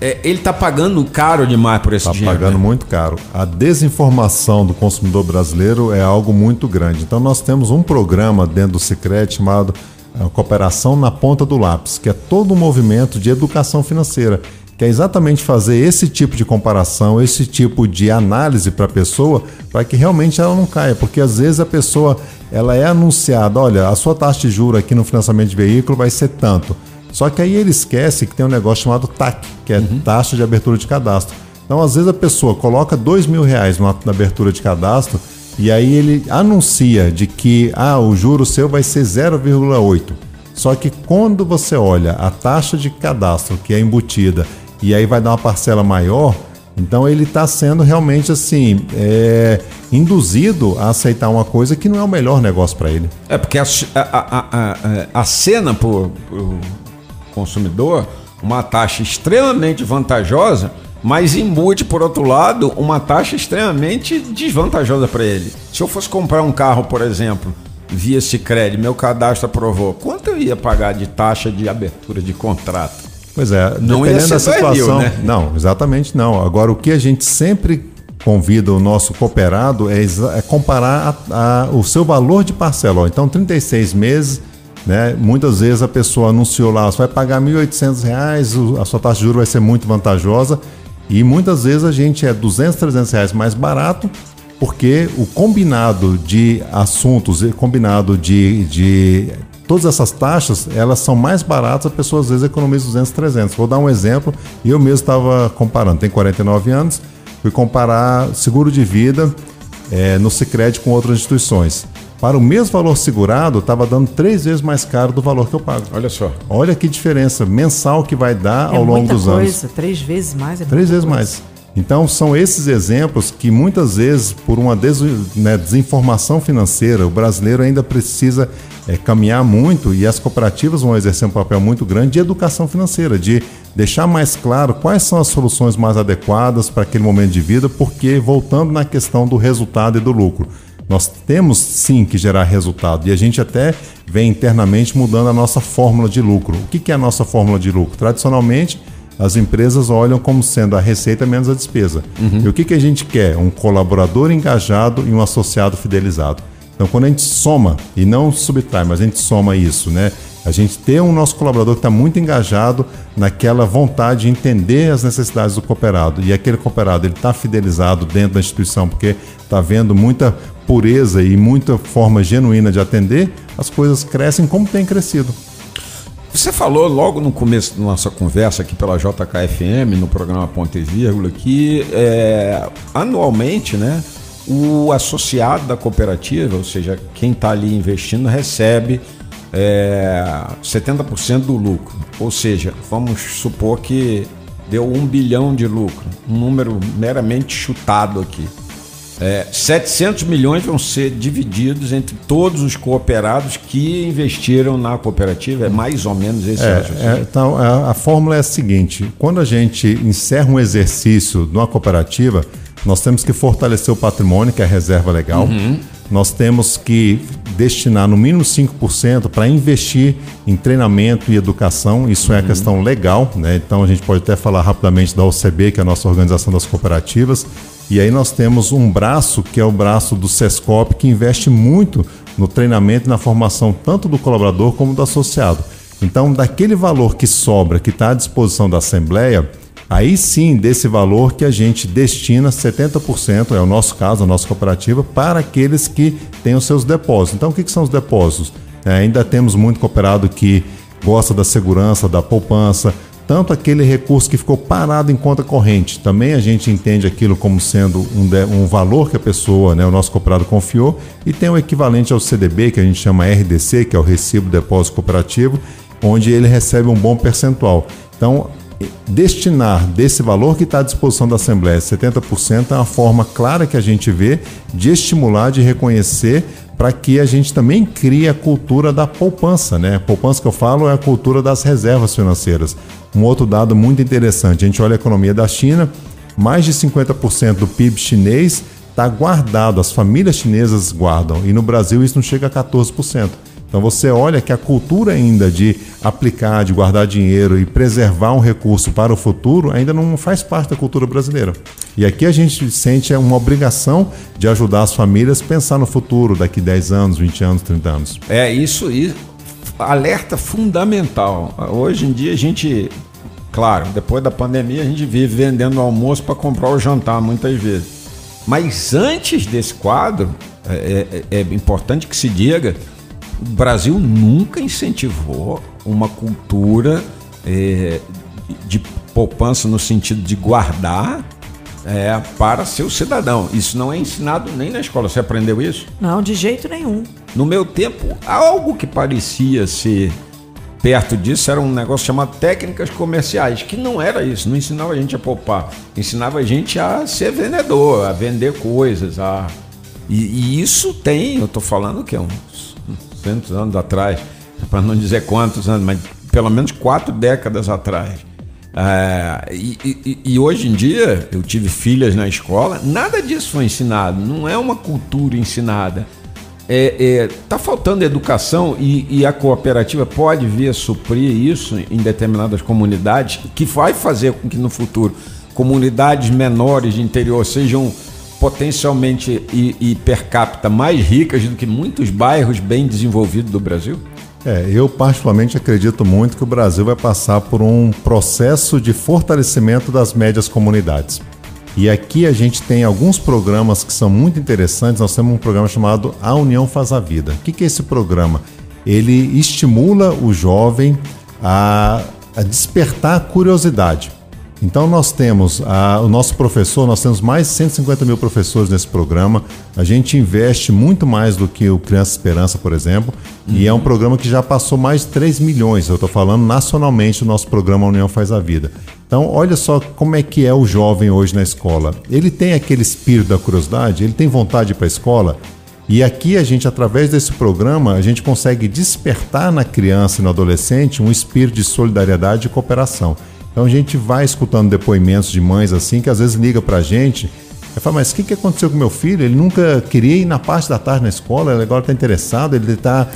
É, ele está pagando caro demais por esse Está dinheiro. pagando né? muito caro. A desinformação do consumidor brasileiro é algo muito grande. Então nós temos um programa dentro do Sicredi chamado eh, Cooperação na Ponta do Lápis, que é todo um movimento de educação financeira, que é exatamente fazer esse tipo de comparação, esse tipo de análise para a pessoa, para que realmente ela não caia, porque às vezes a pessoa ela é anunciada, olha, a sua taxa de juro aqui no financiamento de veículo vai ser tanto. Só que aí ele esquece que tem um negócio chamado TAC, que é taxa de abertura de cadastro. Então, às vezes, a pessoa coloca dois mil reais na na abertura de cadastro e aí ele anuncia de que ah, o juro seu vai ser 0,8. Só que quando você olha a taxa de cadastro que é embutida e aí vai dar uma parcela maior, então ele está sendo realmente assim é, induzido a aceitar uma coisa que não é o melhor negócio para ele. É porque a, a, a, a, cena para o consumidor uma taxa extremamente vantajosa, mas embute, por outro lado, uma taxa extremamente desvantajosa para ele. Se eu fosse comprar um carro, por exemplo, via Sicredi, meu cadastro aprovou, quanto eu ia pagar de taxa de abertura de contrato? Pois é, Não dependendo da situação. né? Não, exatamente não. Agora, o que a gente sempre convida o nosso cooperado é, é comparar a- a- o seu valor de parcela. Então, 36 meses, né? Muitas vezes a pessoa anunciou lá, você vai pagar 1.800 reais, a sua taxa de juros vai ser muito vantajosa. E muitas vezes a gente é 200, 300 reais mais barato, porque o combinado de assuntos, e combinado de, de todas essas taxas, elas são mais baratas, a pessoa às vezes economiza 200, 300. Vou dar um exemplo, e eu mesmo estava comparando, tem 49 anos, fui comparar seguro de vida eh, no Sicredi com outras instituições. para o mesmo valor segurado, estava dando três vezes mais caro do valor que eu pago. Olha só. Olha que diferença mensal que vai dar É ao longo muita dos coisa, anos. três vezes mais. É Três vezes coisa. mais. Então, são esses exemplos que muitas vezes, por uma des- né, desinformação financeira, o brasileiro ainda precisa eh, caminhar muito e as cooperativas vão exercer um papel muito grande de educação financeira, de deixar mais claro quais são as soluções mais adequadas para aquele momento de vida, porque, voltando na questão do resultado e do lucro, nós temos sim que gerar resultado e a gente até vem internamente mudando a nossa fórmula de lucro. O que é a nossa fórmula de lucro? Tradicionalmente, as empresas olham como sendo a receita menos a despesa. E o que, que a gente quer? Um colaborador engajado e um associado fidelizado. Então, quando a gente soma, e não subtrai, mas a gente soma isso, né? A gente ter um nosso colaborador que está muito engajado naquela vontade de entender as necessidades do cooperado. E aquele cooperado ele está fidelizado dentro da instituição porque está vendo muita pureza e muita forma genuína de atender, as coisas crescem como tem crescido. Você falou logo no começo da nossa conversa aqui pela JKFM, no programa Ponto e Vírgula, que é, anualmente, né, o associado da cooperativa, ou seja, quem está ali investindo, recebe é, 70% do lucro. Ou seja, vamos supor que deu um bilhão de lucro, um número meramente chutado aqui. É, 700 milhões vão ser divididos entre todos os cooperados que investiram na cooperativa. É mais ou menos esse É, é, então, a, a fórmula é a seguinte: quando a gente encerra um exercício numa cooperativa, nós temos que fortalecer o patrimônio, que é a reserva legal. Nós temos que destinar no mínimo 5% para investir em treinamento e educação. Isso é a questão legal, né? Então a gente pode até falar rapidamente da OCB, que é a nossa organização das cooperativas. E aí nós temos um braço, que é o braço do SESCOP, que investe muito no treinamento e na formação tanto do colaborador como do associado. Então, daquele valor que sobra, que está à disposição da Assembleia, aí sim, desse valor que a gente destina 70%, é o nosso caso, a nossa cooperativa, para aqueles que têm os seus depósitos. Então, o que, que são os depósitos? É, ainda temos muito cooperado que gosta da segurança, da poupança, tanto aquele recurso que ficou parado em conta corrente. Também a gente entende aquilo como sendo um, um valor que a pessoa, né, o nosso cooperado confiou, e tem o equivalente ao CDB, que a gente chama RDC, que é o Recibo Depósito Cooperativo, onde ele recebe um bom percentual. Então, destinar desse valor que está à disposição da Assembleia, 70%, é uma forma clara que a gente vê de estimular, de reconhecer, para que a gente também crie a cultura da poupança. Né? Poupança que eu falo é a cultura das reservas financeiras. Um outro dado muito interessante, a gente olha a economia da China, mais de 50% do PIB chinês está guardado, as famílias chinesas guardam, e no Brasil isso não chega a 14%. Então você olha que a cultura ainda de aplicar, de guardar dinheiro e preservar um recurso para o futuro ainda não faz parte da cultura brasileira. E aqui a gente sente uma obrigação de ajudar as famílias a pensar no futuro, daqui 10 anos, 20 anos, 30 anos. É isso aí. Alerta fundamental. Hoje em dia a gente, claro, depois da pandemia a gente vive vendendo almoço para comprar o jantar muitas vezes. Mas antes desse quadro, é, é- é importante que se diga, o Brasil nunca incentivou uma cultura é, de poupança no sentido de guardar é, para seu cidadão. Isso não é ensinado nem na escola. Você aprendeu isso? Não, de jeito nenhum. No meu tempo, algo que parecia ser perto disso era um negócio chamado técnicas comerciais, que não era isso, não ensinava a gente a poupar, ensinava a gente a ser vendedor, a vender coisas, a e, e isso tem, eu tô falando que é uns centos anos atrás, para não dizer quantos anos, mas pelo menos quatro décadas atrás. É, e, e- e hoje em dia, eu tive filhas na escola, nada disso foi ensinado, não é uma cultura ensinada. É, é, tá faltando educação e, e a cooperativa pode vir a suprir isso em determinadas comunidades, que vai fazer com que no futuro comunidades menores de interior sejam potencialmente e, e per capita mais ricas do que muitos bairros bem desenvolvidos do Brasil? É, eu particularmente acredito muito que o Brasil vai passar por um processo de fortalecimento das médias comunidades. E aqui a gente tem alguns programas que são muito interessantes. Nós temos um programa chamado A União Faz a Vida. O que é esse programa? Ele estimula o jovem a, a despertar a curiosidade. Então nós temos a, o nosso professor, nós temos mais de 150 mil professores nesse programa. A gente investe muito mais do que o Criança Esperança, por exemplo, uhum. e é um programa que já passou mais de 3 milhões. Eu estou falando nacionalmente o nosso programa União Faz a Vida. Então, olha só como é que é o jovem hoje na escola. Ele tem aquele espírito da curiosidade, ele tem vontade para a escola. E aqui a gente, através desse programa, a gente consegue despertar na criança e no adolescente um espírito de solidariedade e cooperação. Então a gente vai escutando depoimentos de mães assim, que às vezes liga para a gente e fala, mas o que, que aconteceu com meu filho? Ele nunca queria ir na parte da tarde na escola, ele agora está interessado, ele está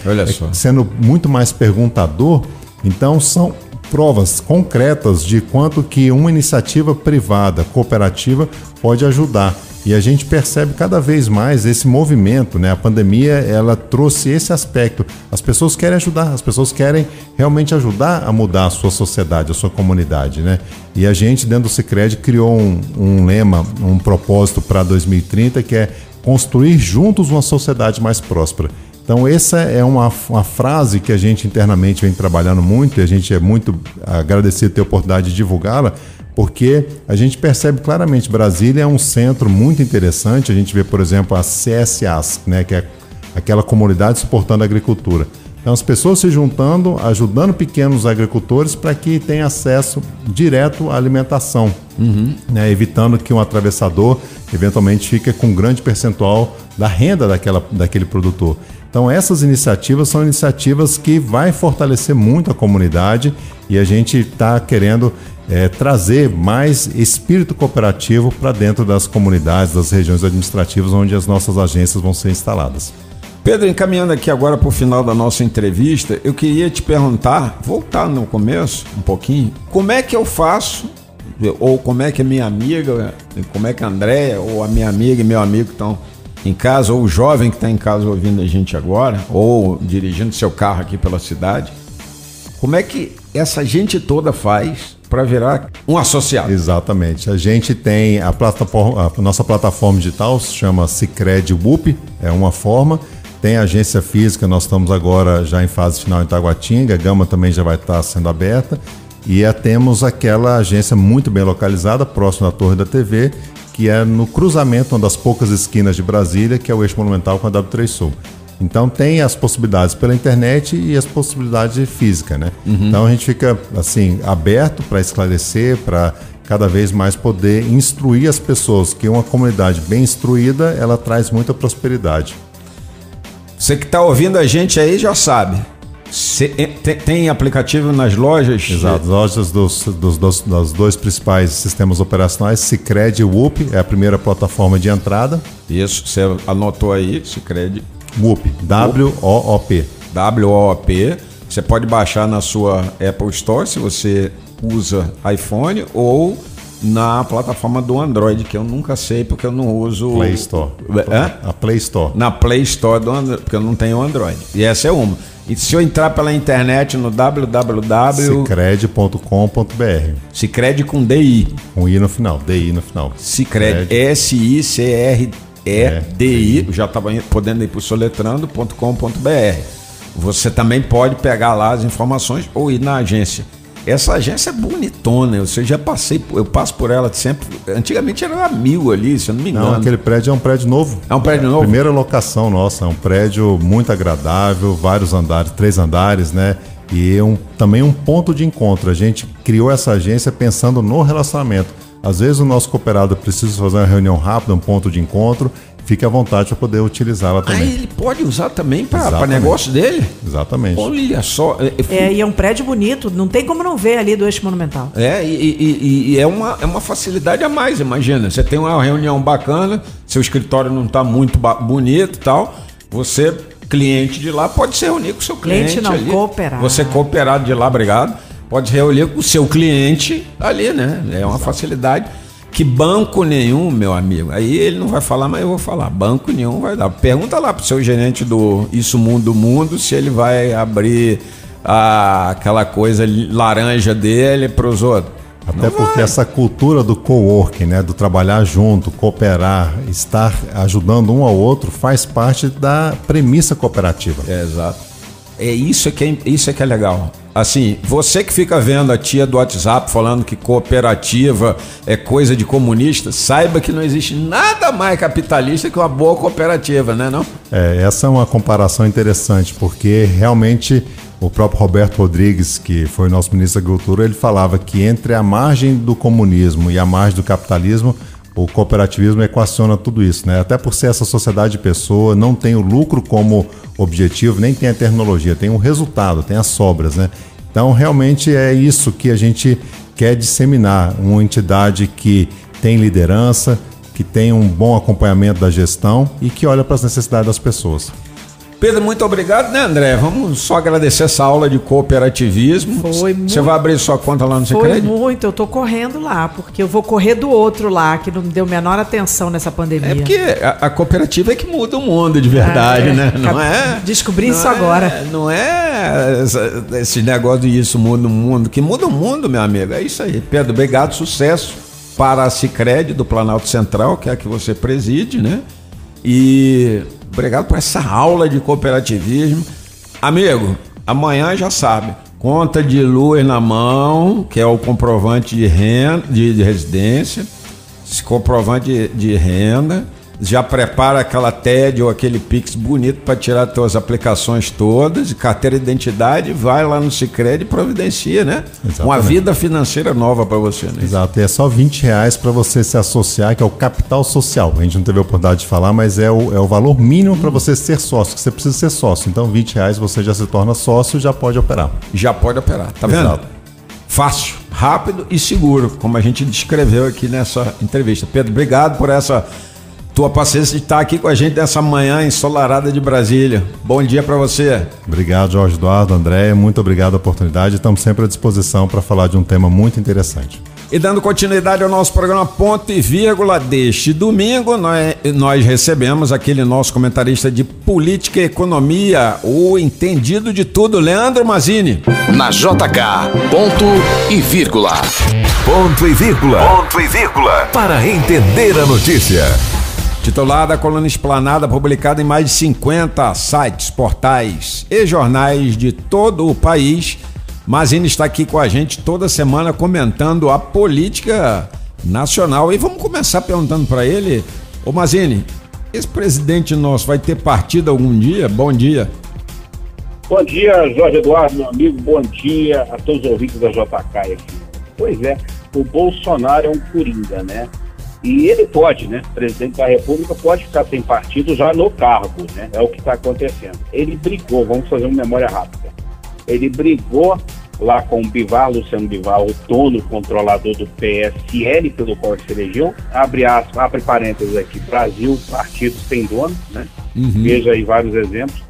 sendo muito mais perguntador. Então são provas concretas de quanto que uma iniciativa privada, cooperativa, pode ajudar. E a gente percebe cada vez mais esse movimento, né? A pandemia, ela trouxe esse aspecto. As pessoas querem ajudar, as pessoas querem realmente ajudar a mudar a sua sociedade, a sua comunidade, né? E a gente, dentro do Cicred, criou um, um lema, um propósito para 2030, que é construir juntos uma sociedade mais próspera. Então, essa é uma, uma frase que a gente internamente vem trabalhando muito e a gente é muito agradecido ter a oportunidade de divulgá-la, porque a gente percebe claramente Brasília é um centro muito interessante. A gente vê, por exemplo, a CSAs, né, que é aquela comunidade suportando a agricultura. Então, as pessoas se juntando, ajudando pequenos agricultores para que tenham acesso direto à alimentação, uhum. né, evitando que um atravessador eventualmente fique com um grande percentual da renda daquela, daquele produtor. Então essas iniciativas são iniciativas que vai fortalecer muito a comunidade e a gente está querendo é, trazer mais espírito cooperativo para dentro das comunidades, das regiões administrativas onde as nossas agências vão ser instaladas. Pedro, encaminhando aqui agora para o final da nossa entrevista, eu queria te perguntar, voltar no começo um pouquinho, como é que eu faço, ou como é que a minha amiga, como é que a Andréia, ou a minha amiga e meu amigo estão em casa, ou o jovem que está em casa ouvindo a gente agora, ou dirigindo seu carro aqui pela cidade, como é que essa gente toda faz para virar um associado? Exatamente. A gente tem a plataforma, a nossa plataforma digital se chama Cicred Whoop, é uma forma. Tem agência física, nós estamos agora já em fase final em Taguatinga, a Gama também já vai estar sendo aberta. E temos aquela agência muito bem localizada, próximo da Torre da TV, que é no cruzamento, uma das poucas esquinas de Brasília, que é o eixo monumental com a W3 Sul. Então tem as possibilidades pela internet e as possibilidades física, né? Uhum. Então a gente fica assim aberto para esclarecer, para cada vez mais poder instruir as pessoas, que uma comunidade bem instruída ela traz muita prosperidade. Você que está ouvindo a gente aí já sabe. Se, tem, tem, aplicativo nas lojas? Exato, lojas dos, dos, dos, dos, dois principais sistemas operacionais, Cicred e Whoop, é a primeira plataforma de entrada. Isso, você anotou aí, Cicred. Whoop, W-O-O-P. W-O-O-P. Você pode baixar na sua Apple Store se você usa iPhone ou na plataforma do Android, que eu nunca sei porque eu não uso. Play Store. É? A Play Store. Na Play Store do Android, porque eu não tenho Android. E essa é uma. E se eu entrar pela internet no www. Cicred.com.br. Cicred com DI. Com I no final. DI no final. Cicred. S-I-C-R-E-D-I. Já estava podendo ir para o soletrando.com.br. Você também pode pegar lá as informações ou ir na agência. Essa agência é bonitona, eu já passei, eu passo por ela sempre. Antigamente era mil ali, se eu não me engano. Não, aquele prédio é um prédio novo. É um prédio novo? Primeira locação nossa, é um prédio muito agradável, vários andares, três andares, né? E um, também um ponto de encontro. A gente criou essa agência pensando no relacionamento. Às vezes o nosso cooperado precisa fazer uma reunião rápida, um ponto de encontro, fique à vontade para poder utilizá-la também. Ah, ele pode usar também para negócio dele? Exatamente. Olha só. É, é, e é um prédio bonito, não tem como não ver ali do eixo monumental. É, e, e, e, é, uma, é uma facilidade a mais, imagina. Você tem uma reunião bacana, seu escritório não está muito bonito e tal, você, cliente de lá, pode se reunir com o seu cliente. Cliente não, ali. cooperado. Você cooperado de lá, obrigado. Pode reunir com o seu cliente ali, né? É uma Exato. facilidade que banco nenhum, meu amigo, aí ele não vai falar, mas eu vou falar, banco nenhum vai dar. Pergunta lá pro seu gerente do Isso Mundo Mundo se ele vai abrir a, aquela coisa laranja dele para os outros. Até não porque vai. essa cultura do co-working, né, do trabalhar junto, cooperar, estar ajudando um ao outro, faz parte da premissa cooperativa. É, exato. É isso que é, isso é que é legal. Assim, você que fica vendo a tia do WhatsApp falando que cooperativa é coisa de comunista, saiba que não existe nada mais capitalista que uma boa cooperativa, né não? É, essa é uma comparação interessante, porque realmente o próprio Roberto Rodrigues, que foi nosso ministro da Agricultura, ele falava que entre a margem do comunismo e a margem do capitalismo, o cooperativismo equaciona tudo isso, né? Até por ser essa sociedade de pessoa, não tem o lucro como objetivo, nem tem a tecnologia, tem o resultado, tem as sobras, né? Então, realmente é isso que a gente quer disseminar, uma entidade que tem liderança, que tem um bom acompanhamento da gestão e que olha para as necessidades das pessoas. Pedro, muito obrigado, né, André? Vamos só agradecer essa aula de cooperativismo. Foi Você muito- vai abrir sua conta lá no Foi Sicredi? muito, eu tô correndo lá, porque eu vou correr do outro lá, que não deu menor atenção nessa pandemia. É porque a, a cooperativa é que muda o mundo de verdade, É, né? Não é? descobri não isso é- agora. Não é esse negócio de isso muda o mundo. Que muda o mundo, meu amigo. É isso aí. Pedro, obrigado, sucesso para a Cicred do Planalto Central, que é a que você preside, né? E obrigado por essa aula de cooperativismo. Amigo, amanhã já sabe. Conta de luz na mão, que é o comprovante de renda, de, de residência comprovante de, de renda, já prepara aquela TED ou aquele Pix bonito para tirar as tuas aplicações todas, carteira de identidade, vai lá no Sicredi e providencia, né? Exatamente. Uma vida financeira nova para você, né? Exato, e é só 20 reais para você se associar, que é o capital social. A gente não teve a oportunidade de falar, mas é o, é o valor mínimo para você ser sócio, que você precisa ser sócio. Então, 20 reais você já se torna sócio e já pode operar. Já pode operar, tá vendo? Exato. Fácil, rápido e seguro, como a gente descreveu aqui nessa entrevista. Pedro, obrigado por essa tua paciência de estar aqui com a gente nessa manhã ensolarada de Brasília. Bom dia para você. Obrigado, Jorge Eduardo, André, muito obrigado a oportunidade. Estamos sempre à disposição para falar de um tema muito interessante. E dando continuidade ao nosso programa Ponto e Vírgula deste domingo, nós, nós recebemos aquele nosso comentarista de política e economia, o entendido de tudo, Leandro Mazini. Na JK, ponto e vírgula. Ponto e vírgula. Ponto e vírgula. Para entender a notícia. Titular da coluna explanada, publicada em mais de 50 sites, portais e jornais de todo o país. Mazini está aqui com a gente toda semana comentando a política nacional. E vamos começar perguntando para ele, ô Mazini, esse presidente nosso vai ter partido algum dia? Bom dia. Bom dia, Jorge Eduardo, meu amigo. Bom dia a todos os ouvintes da JK. Pois é, o Bolsonaro é um coringa, né? E ele pode, né? O presidente da República pode ficar sem partido já no cargo, né? É o que está acontecendo. Ele brigou, vamos fazer uma memória rápida. Ele brigou lá com o Bivar, Luciano Bivar, o dono controlador do PSL, pelo qual ele se elegeu. Abre, aspas, abre parênteses aqui, Brasil, partido sem dono, né? Veja aí vários exemplos.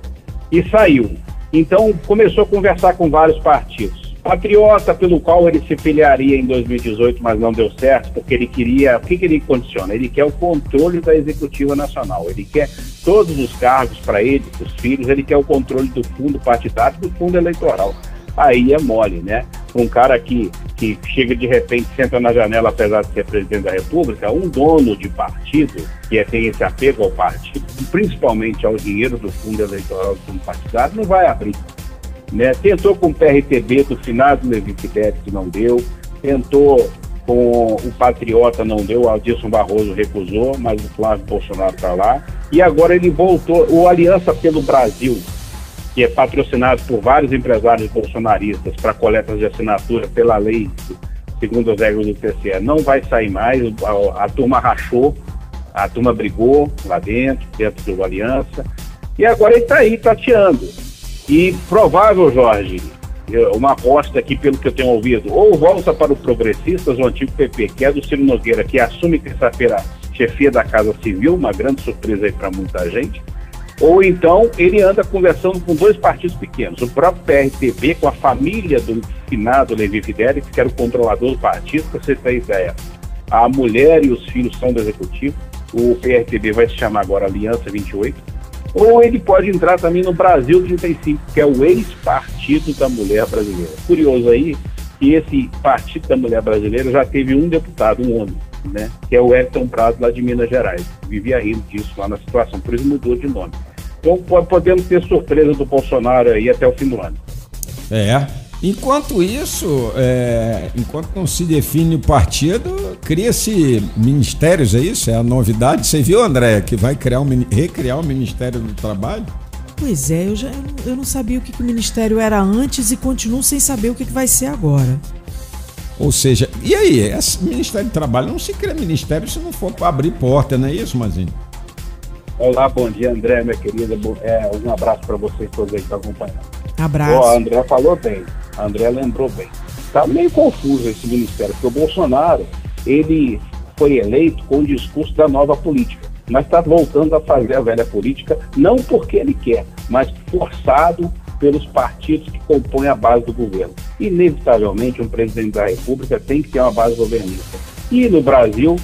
E saiu. Então começou a conversar com vários partidos. Patriota, pelo qual ele se filiaria em 2018, mas não deu certo, porque ele queria. O que, que ele condiciona? Ele quer o controle da Executiva Nacional. Ele quer todos os cargos para ele, os filhos, ele quer o controle do fundo partidário do fundo eleitoral. Aí é mole, né? Um cara que, que chega de repente, senta na janela, apesar de ser presidente da República, um dono de partido, que é, tem esse apego ao partido, principalmente ao dinheiro do fundo eleitoral do fundo partidário, não vai abrir. Né? Tentou com o PRTB do finado Levi Fidelis, que não deu. Tentou com o Patriota, não deu. O Adilson Barroso recusou, mas o Flávio Bolsonaro está lá. E agora ele voltou. O Aliança pelo Brasil, que é patrocinado por vários empresários bolsonaristas para coletas de assinatura pela lei, segundo as regras do TCE, não vai sair mais. A, a turma rachou, a turma brigou lá dentro, dentro do Aliança. E agora ele está aí tateando. E provável, Jorge, uma aposta aqui pelo que eu tenho ouvido, ou volta para o Progressistas, o antigo PP, que é do Ciro Nogueira, que assume terça-feira chefia da Casa Civil, uma grande surpresa aí para muita gente, ou então ele anda conversando com dois partidos pequenos, o próprio PRTB, com a família do finado Levi Fidelis, que era o controlador do partido, para você ter ideia. A mulher e os filhos são do executivo, o PRTB vai se chamar agora Aliança 28, ou ele pode entrar também no Brasil 35, que é o ex-partido da mulher brasileira. Curioso aí que esse partido da mulher brasileira já teve um deputado, um homem, né? Que é o Everton Prado lá de Minas Gerais. Vivia rindo disso lá na situação, por isso mudou de nome. Então po- podemos ter surpresa do Bolsonaro aí até o fim do ano. É. Enquanto isso, é, enquanto não se define o partido, cria-se ministérios, é isso? É a novidade. Você viu, André, que vai criar um, recriar o Ministério do Trabalho? Pois é, eu, já, eu não sabia o que, que o Ministério era antes e continuo sem saber o que, que vai ser agora. Ou seja, e aí? Esse Ministério do Trabalho não se cria ministério se não for para abrir porta, não é isso, Mazinho? Olá, bom dia, André, minha querida. É, um abraço para vocês todos aí que estão acompanhando. Abraço. Ó, a André falou bem, a André lembrou bem. Está meio confuso esse ministério, porque o Bolsonaro, ele foi eleito com o discurso da nova política, mas está voltando a fazer a velha política, não porque ele quer, mas forçado pelos partidos que compõem a base do governo. Inevitavelmente, um presidente da República tem que ter uma base governista. E no Brasil,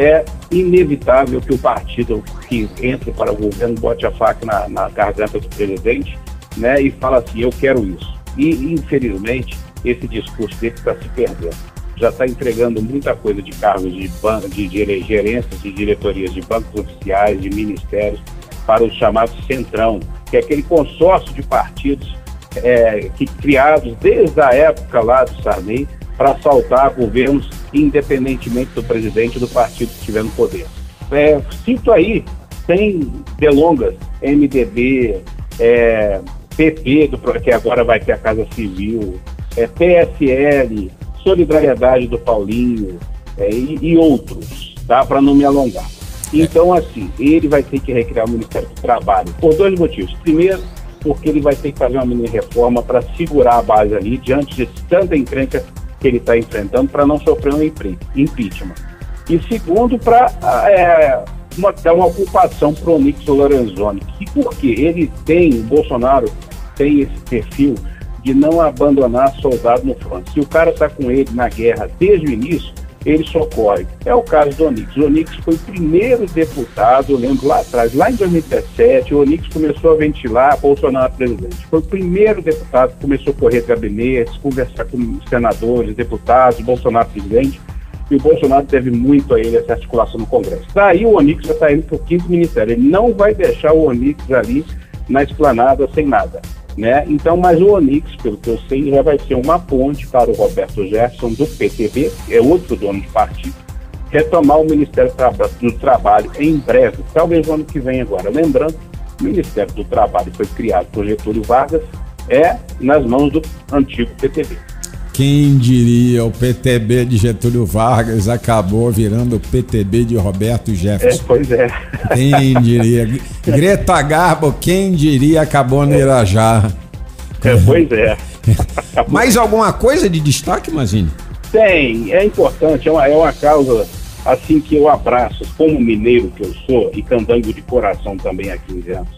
é inevitável que o partido que entre para o governo bote a faca na, na garganta do presidente né, e fala assim, eu quero isso. E, infelizmente, esse discurso dele está se perdendo. Já está entregando muita coisa de cargos de, de, de gerências, de diretorias de bancos oficiais, de ministérios, para o chamado Centrão, que é aquele consórcio de partidos é, que criados desde a época lá do Sarney para assaltar governos independentemente do presidente do partido que estiver no poder. É, cito aí, tem delongas, MDB, é, PP, do, que agora vai ter a Casa Civil, é, PSL, Solidariedade do Paulinho é, e, e, outros, tá? para não me alongar. Então, assim, ele vai ter que recriar o Ministério do Trabalho por dois motivos. Primeiro, porque ele vai ter que fazer uma mini reforma para segurar a base ali diante de tanta encrenca que ele está enfrentando para não sofrer um impeachment. E segundo, para é, uma, dar uma ocupação para o Nix Lorenzoni. E por quê? Ele tem, Bolsonaro tem esse perfil de não abandonar soldado no front. Se o cara está com ele na guerra desde o início, ele socorre. É o caso do Onix. O Onix foi o primeiro deputado, eu lembro lá atrás, lá em 2017, o Onix começou a ventilar Bolsonaro presidente. Foi o primeiro deputado que começou a correr gabinetes, conversar com senadores, deputados, Bolsonaro presidente. E o Bolsonaro deve muito a ele essa articulação no Congresso. Daí o Onix já está indo para o quinto ministério. Ele não vai deixar o Onix ali na esplanada sem nada. Né? Então, mas o Onix, pelo que eu sei, já vai ser uma ponte para o Roberto Jefferson do PTB, que é outro dono de partido, retomar o Ministério do Trabalho em breve, talvez no ano que vem agora. Lembrando, o Ministério do Trabalho foi criado por Getúlio Vargas, é nas mãos do antigo PTB. Quem diria, o PTB de Getúlio Vargas acabou virando o PTB de Roberto Jefferson. É, pois é. Quem diria? Greta Garbo, quem diria, acabou no Irajá. É, pois é. Mais alguma coisa de destaque, Mazini? Tem, é importante, é uma, é uma causa assim que eu abraço, como mineiro que eu sou e candango de coração também há 15 anos.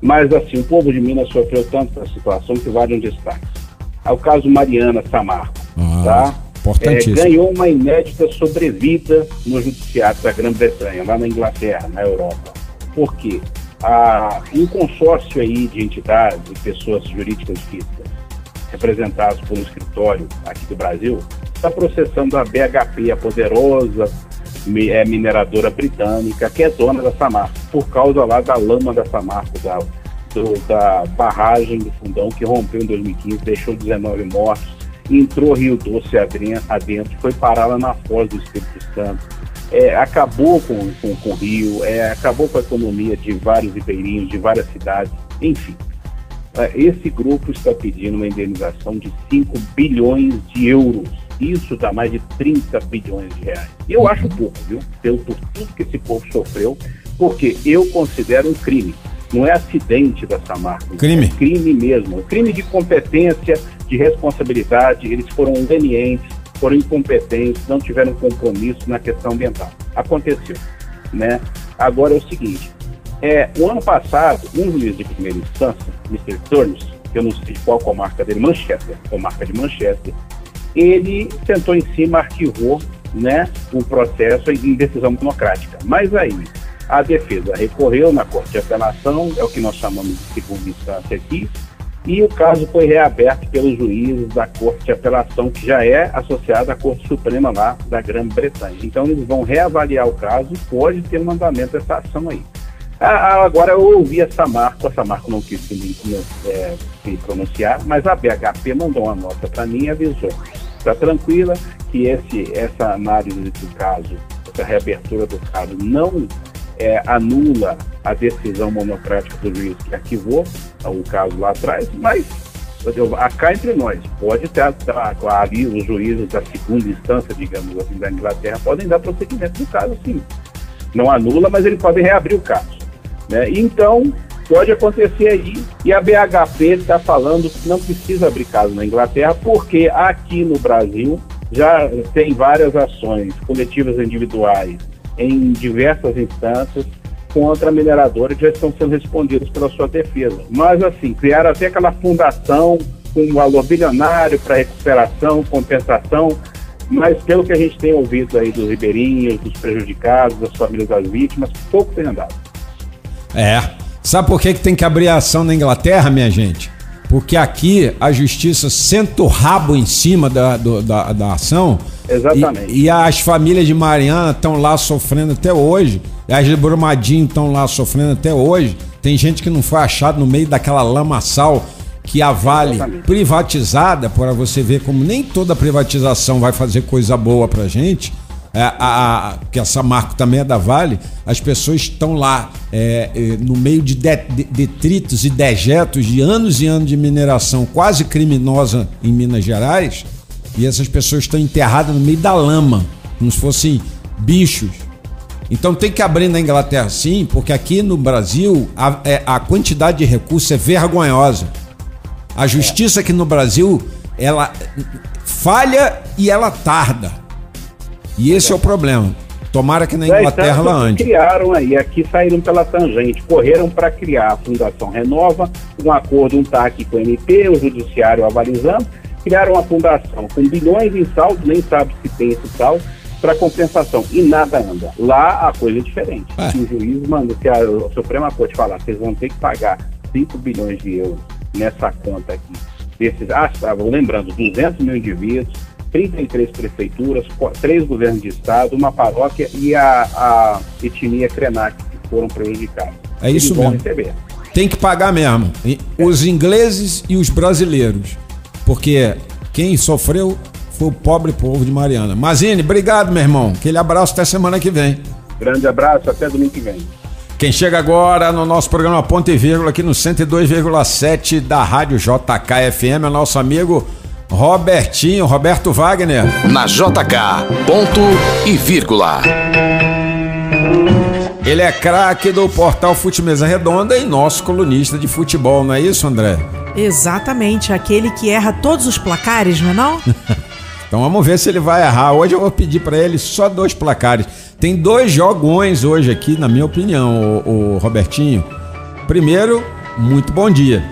Mas assim, o povo de Minas sofreu tanto essa situação que vale um destaque ao caso Mariana Samarco. Ah, tá? É, ganhou uma inédita sobrevida no judiciário da Grã-Bretanha, lá na Inglaterra, na Europa. Por quê? Ah, um consórcio aí de entidades e pessoas jurídicas físicas representados pelo escritório aqui do Brasil está processando a BHP, a poderosa é, mineradora britânica, que é dona da Samarco, por causa lá da lama da Samarco, da do, da barragem do fundão que rompeu em 2015, deixou 19 mortos, entrou Rio Doce adentro, foi parar lá na Foz do Espírito Santo, é, acabou com, com, com o Rio, é, acabou com a economia de vários ribeirinhos, de várias cidades, enfim. É, esse grupo está pedindo uma indenização de 5 bilhões de euros. Isso dá mais de 30 bilhões de reais. Eu acho pouco, viu? Pelo por tudo que esse povo sofreu, porque eu considero um crime não é acidente da Samarco. Crime. É crime mesmo. Crime de competência, de responsabilidade. Eles foram lenientes, foram incompetentes, não tiveram compromisso na questão ambiental. Aconteceu. Né? Agora é o seguinte: é, o ano passado, um juiz de primeira instância, Mr. Turns, que eu não sei qual comarca dele, Manchester, comarca de Manchester, ele sentou em cima, arquivou né, o processo em decisão democrática. Mas aí, a defesa recorreu na Corte de Apelação, é o que nós chamamos de segunda instância aqui, e o caso foi reaberto pelos juízes da Corte de Apelação, que já é associada à Corte Suprema lá da Grã-Bretanha. Então, eles vão reavaliar o caso e pode ter mandamento dessa ação aí. Ah, agora eu ouvi essa marca, essa marca não quis se, é, se pronunciar, mas a BHP mandou uma nota para mim e avisou. Está tranquila que esse, essa análise do caso, essa reabertura do caso não é, anula a decisão monocrática do juiz que arquivou o caso lá atrás, mas cá entre nós, pode ter, tá, ali os juízes da segunda instância, digamos assim, da Inglaterra, podem dar prosseguimento do caso, sim. Não anula, mas eles podem reabrir o caso. Né? Então, pode acontecer aí, e a BHP está falando que não precisa abrir caso na Inglaterra, porque aqui no Brasil já tem várias ações coletivas individuais em diversas instâncias contra a mineradora já estão sendo respondidas pela sua defesa. Mas, assim, criaram até aquela fundação com um valor bilionário para recuperação, compensação, mas pelo que a gente tem ouvido aí dos ribeirinhos, dos prejudicados, das famílias das vítimas, pouco tem andado. É. Sabe por que, que tem que abrir a ação na Inglaterra, minha gente? Porque aqui a justiça senta o rabo em cima da, do, da, da ação. Exatamente. E, e, as famílias de Mariana estão lá sofrendo até hoje. As de Brumadinho estão lá sofrendo até hoje. Tem gente que não foi achado no meio daquela lamaçal que a Vale Exatamente. privatizada, para você ver como nem toda privatização vai fazer coisa boa pra gente. É, a, a, que essa marca também é da Vale, as pessoas estão lá é, é, no meio de, de, de detritos e dejetos de anos e anos de mineração quase criminosa em Minas Gerais, e essas pessoas estão enterradas no meio da lama, como se fossem bichos. Então tem que abrir na Inglaterra sim, porque aqui no Brasil a, é, a quantidade de recursos é vergonhosa. A justiça aqui no Brasil, ela falha e ela tarda. E esse é o problema. Tomara que na Inglaterra ela ande. Criaram aí, aqui saíram pela tangente, correram para criar a Fundação Renova, um acordo, um TAC com o MP, o Judiciário avalizando, criaram uma fundação com bilhões em saldo, nem sabe se tem esse saldo, para compensação. E nada anda. Lá a coisa é diferente. É. o juiz manda, se a Suprema Corte falar, vocês vão ter que pagar 5 bilhões de euros nessa conta aqui. Desses, ah, estavam lembrando, 200 mil indivíduos, 33 prefeituras, três governos de estado, uma paróquia e a, a etnia Krenak, que foram prejudicados. É isso mesmo. Receber. Tem que pagar mesmo. Os ingleses e os brasileiros. Porque quem sofreu foi o pobre povo de Mariana. Mazine, obrigado, meu irmão. Aquele abraço até semana que vem. Grande abraço, até domingo que vem. Quem chega agora no nosso programa Ponto e Vírgula, aqui no 102,7 da Rádio JKFM, é o nosso amigo Robertinho, Roberto Wagner. Na JK, ponto e vírgula. Ele é craque do portal Fute Mesa Redonda e nosso colunista de futebol, não é isso, André? Exatamente, aquele que erra todos os placares, não é não? então vamos ver se ele vai errar. Hoje eu vou pedir para ele só dois placares. Tem dois jogões hoje aqui, na minha opinião, o, o Robertinho. Primeiro, muito bom dia.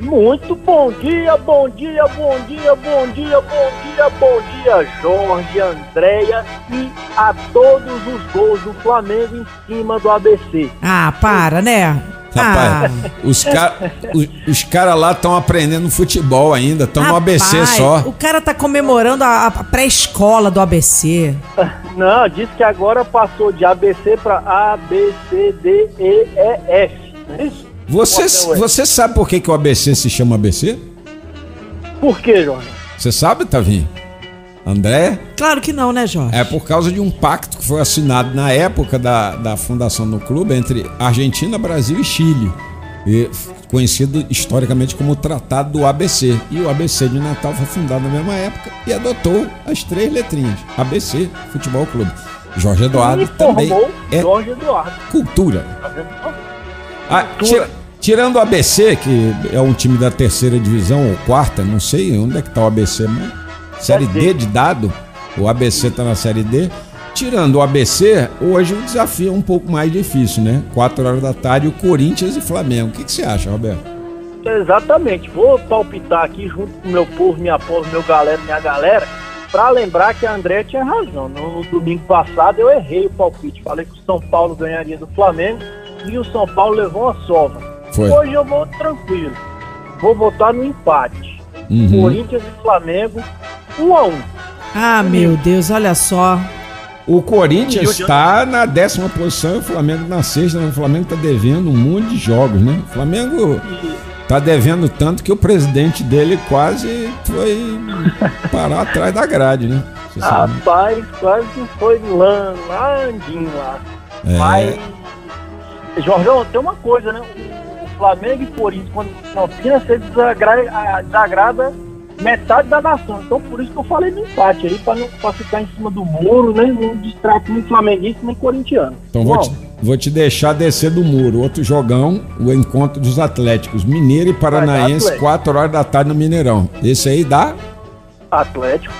Muito bom dia, bom dia, bom dia, bom dia, bom dia, bom dia, Jorge, Andréia e a todos os gols do Flamengo em cima do ABC. Ah, para, né? Rapaz, ah. os caras os, os cara lá estão aprendendo futebol ainda, estão no ABC só. O cara tá comemorando a, a pré-escola do ABC. Não, disse que agora passou de ABC para A, B, C, D, E, E, F. Não é isso? Você, você sabe por que, que o ABC se chama ABC? Por que, Jorge? Você sabe, Tavinho? André? Claro que não, né, Jorge? É por causa de um pacto que foi assinado na época da, da fundação do clube entre Argentina, Brasil e Chile. E conhecido historicamente como o Tratado do ABC. E o ABC de Natal foi fundado na mesma época e adotou as três letrinhas: ABC Futebol Clube. Jorge Eduardo também é Jorge Eduardo. cultura. Ah, tira, Tirando o ABC, que é um time da terceira divisão ou quarta, não sei onde é que tá o ABC, mas série D de dado, o ABC tá na série D. Tirando o ABC, hoje o desafio é um pouco mais difícil, né? Quatro horas da tarde, o Corinthians e Flamengo. O que, que você acha, Roberto? Exatamente. Vou palpitar aqui junto com meu povo, minha povo, meu galera, minha galera, para lembrar que a André tinha razão. No, no domingo passado eu errei o palpite. Falei que o São Paulo ganharia do Flamengo e o São Paulo levou uma sova. Foi. Hoje eu vou tranquilo. Vou votar no empate. Uhum. Corinthians e Flamengo, 1 um a 1 um. Ah, meu Deus, olha só. O Corinthians está na décima posição e o Flamengo na sexta. né? O Flamengo está devendo um monte de jogos, né? O Flamengo tá devendo tanto que o presidente dele quase foi parar atrás da grade, né? Você sabe. Rapaz, quase que foi lá, lá andinho lá. É. Mas, Jorgão, tem uma coisa, né? Flamengo e Corinthians, quando Campinas, você desagrada, desagrada metade da nação. Então, por isso que eu falei no empate aí, pra não pra ficar em cima do muro, né? Não distrai nem flamenguista nem corintiano. Então vou te, vou te deixar descer do muro. Outro jogão, o encontro dos Atléticos. Mineiro e Paranaense, Atlético. 4 horas da tarde no Mineirão. Esse aí dá. Atlético.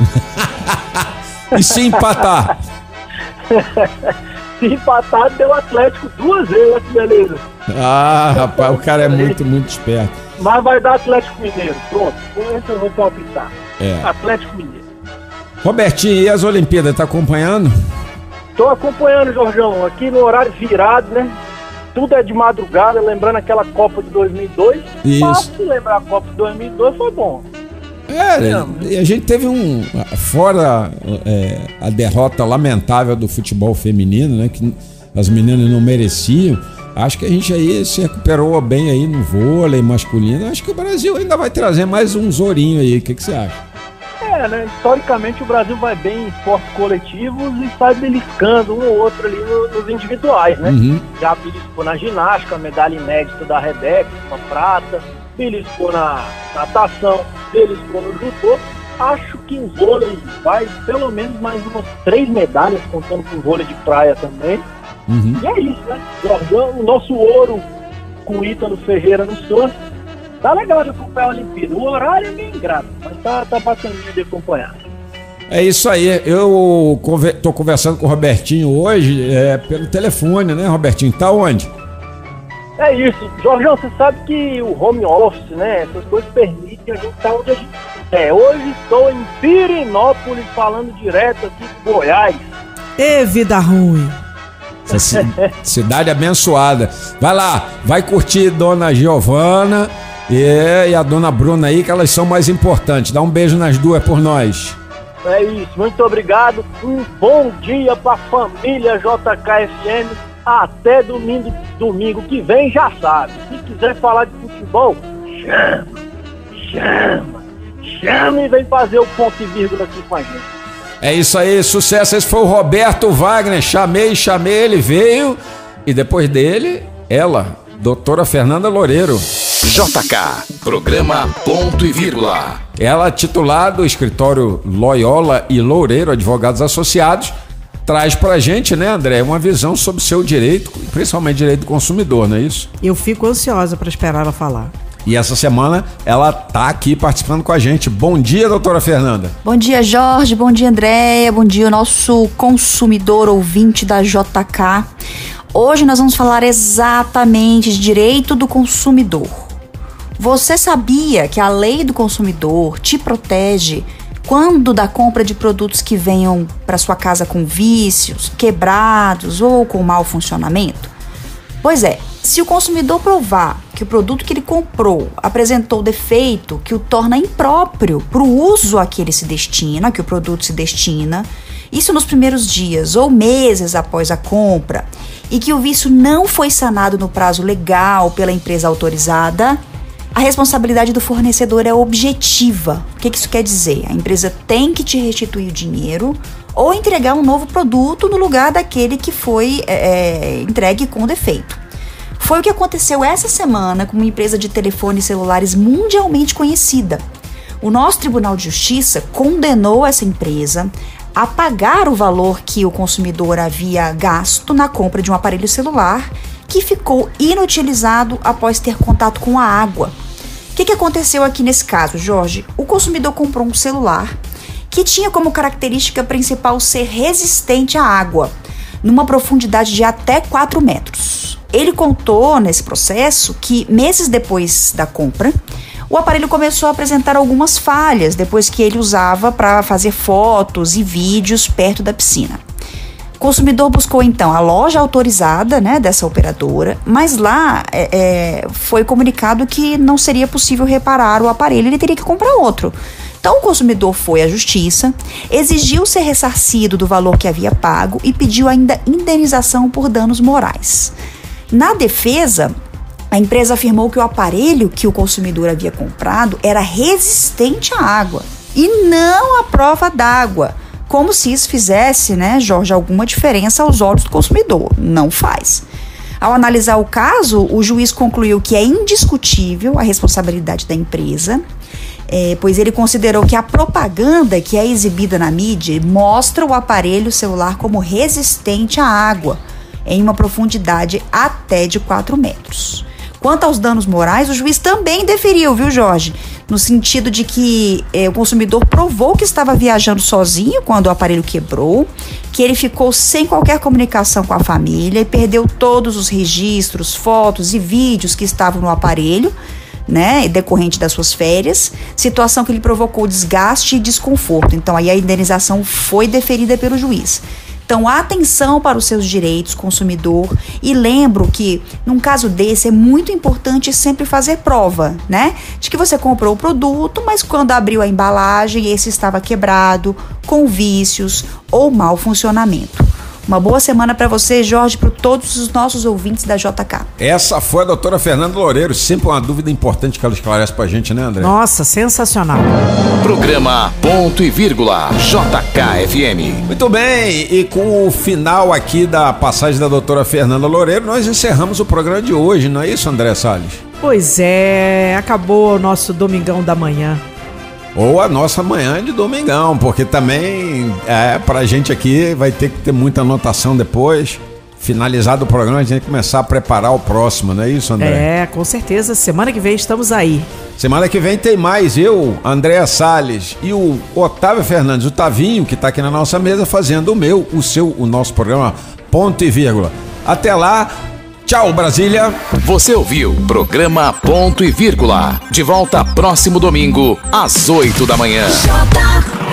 E se empatar? Se empatar, deu Atlético duas vezes, olha que beleza. Ah, rapaz, o cara é muito, muito esperto. Mas vai dar Atlético Mineiro. Pronto, com esse eu vou palpitar. É. Atlético Mineiro. Robertinho, e as Olimpíadas, tá acompanhando? Tô acompanhando, Jorgão, aqui no horário virado, né? Tudo é de madrugada, lembrando aquela Copa de 2002. Isso. Fácil lembrar a Copa de 2002, foi bom. É, e a gente teve um. Fora é, a derrota lamentável do futebol feminino, né? Que as meninas não mereciam. Acho que a gente aí se recuperou bem aí no vôlei masculino. Acho que o Brasil ainda vai trazer mais um ourinho aí. O que, que você acha? É, né? Historicamente o Brasil vai bem em esportes coletivos e sai beliscando um ou outro ali no- nos individuais, né? Uhum. Já beliscou na ginástica, medalha inédita da Rebeca, uma prata, beliscou na natação, beliscou no judô. Acho que o vôlei vai pelo menos mais umas três medalhas, contando com o vôlei de praia também. Uhum. E é isso, né? Jorgão, o nosso ouro com o Ítalo Ferreira no surf. Tá legal de acompanhar a Olimpíada. O horário é meio ingrato, mas tá, tá bacaninha de acompanhar. É isso aí. Eu tô conversando com o Robertinho hoje é, pelo telefone, né, Robertinho? Tá onde? É isso. Jorgão, você sabe que o home office, né? Essas coisas permitem a gente estar onde a gente é. Hoje estou em Pirinópolis, falando direto aqui de Goiás. Ê, vida ruim. Cidade abençoada. Vai lá, vai curtir Dona Giovana e, e a Dona Bruna aí, que elas são mais importantes. Dá um beijo nas duas por nós. É isso, muito obrigado. Um bom dia pra família JKFM. Até domingo, domingo que vem, já sabe. Se quiser falar de futebol, chama, chama, chama e vem fazer o ponto e vírgula aqui com a gente. É isso aí, sucesso. Esse foi o Roberto Wagner. Chamei, chamei, ele veio. E depois dele, ela, doutora Fernanda Loureiro. JK, programa ponto e vírgula. Ela, titular do escritório Loyola e Loureiro Advogados Associados, traz pra gente, né, André, uma visão sobre seu direito, principalmente direito do consumidor, não é isso? Eu fico ansiosa pra esperar ela falar. E essa semana ela tá aqui participando com a gente. Bom dia, doutora Fernanda. Bom dia, Jorge. Bom dia, Andréia. Bom dia, o nosso consumidor ouvinte da JK. Hoje nós vamos falar exatamente de direito do consumidor. Você sabia que a lei do consumidor te protege quando da compra de produtos que venham para sua casa com vícios, quebrados ou com mau funcionamento? Pois é, se o consumidor provar que o produto que ele comprou apresentou defeito que o torna impróprio para o uso a que ele se destina, que o produto se destina, isso nos primeiros dias ou meses após a compra, e que o vício não foi sanado no prazo legal pela empresa autorizada, a responsabilidade do fornecedor é objetiva. O que isso quer dizer? A empresa tem que te restituir o dinheiro ou entregar um novo produto no lugar daquele que foi é, é, entregue com defeito. Foi o que aconteceu essa semana com uma empresa de telefones celulares mundialmente conhecida. O nosso Tribunal de Justiça condenou essa empresa a pagar o valor que o consumidor havia gasto na compra de um aparelho celular que ficou inutilizado após ter contato com a água. O que, que aconteceu aqui nesse caso, Jorge? O consumidor comprou um celular que tinha como característica principal ser resistente à água, numa profundidade de até 4 metros. Ele contou nesse processo que meses depois da compra, o aparelho começou a apresentar algumas falhas depois que ele usava para fazer fotos e vídeos perto da piscina. O consumidor buscou então a loja autorizada né, dessa operadora, mas lá é, é, foi comunicado que não seria possível reparar o aparelho, ele teria que comprar outro. Então o consumidor foi à justiça, exigiu ser ressarcido do valor que havia pago e pediu ainda indenização por danos morais. Na defesa, a empresa afirmou que o aparelho que o consumidor havia comprado era resistente à água e não à prova d'água. Como se isso fizesse, né, Jorge, alguma diferença aos olhos do consumidor. Não faz. Ao analisar o caso, o juiz concluiu que é indiscutível a responsabilidade da empresa, é, pois ele considerou que a propaganda que é exibida na mídia mostra o aparelho celular como resistente à água, em uma profundidade até de 4 metros. Quanto aos danos morais, o juiz também deferiu, viu, Jorge? No sentido de que eh, o consumidor provou que estava viajando sozinho quando o aparelho quebrou, que ele ficou sem qualquer comunicação com a família e perdeu todos os registros, fotos e vídeos que estavam no aparelho. Né, decorrente das suas férias, situação que lhe provocou desgaste e desconforto. Então, aí a indenização foi deferida pelo juiz. Então, atenção para os seus direitos, consumidor. E lembro que, num caso desse, é muito importante sempre fazer prova, né? De que você comprou o produto, mas quando abriu a embalagem, esse estava quebrado, com vícios ou mau funcionamento. Uma boa semana para você, Jorge, para todos os nossos ouvintes da JK. Essa foi a doutora Fernanda Loureiro. Sempre uma dúvida importante que ela esclarece pra gente, né, André? Nossa, sensacional. Programa Ponto e Vírgula JKFM. Muito bem, e com o final aqui da passagem da doutora Fernanda Loureiro, nós encerramos o programa de hoje, não é isso, André Salles? Pois é, acabou o nosso domingão da manhã. Ou a nossa manhã de domingão, porque também é, pra gente aqui vai ter que ter muita anotação depois. Finalizado o programa, a gente tem que começar a preparar o próximo, não é isso, André? É, com certeza. Semana que vem estamos aí. Semana que vem tem mais eu, André Salles e o Otávio Fernandes, o Tavinho, que está aqui na nossa mesa fazendo o meu, o seu, o nosso programa Ponto e Vírgula. Até lá, tchau Brasília. Você ouviu Programa Ponto e Vírgula. De volta próximo domingo, às 8 da manhã. J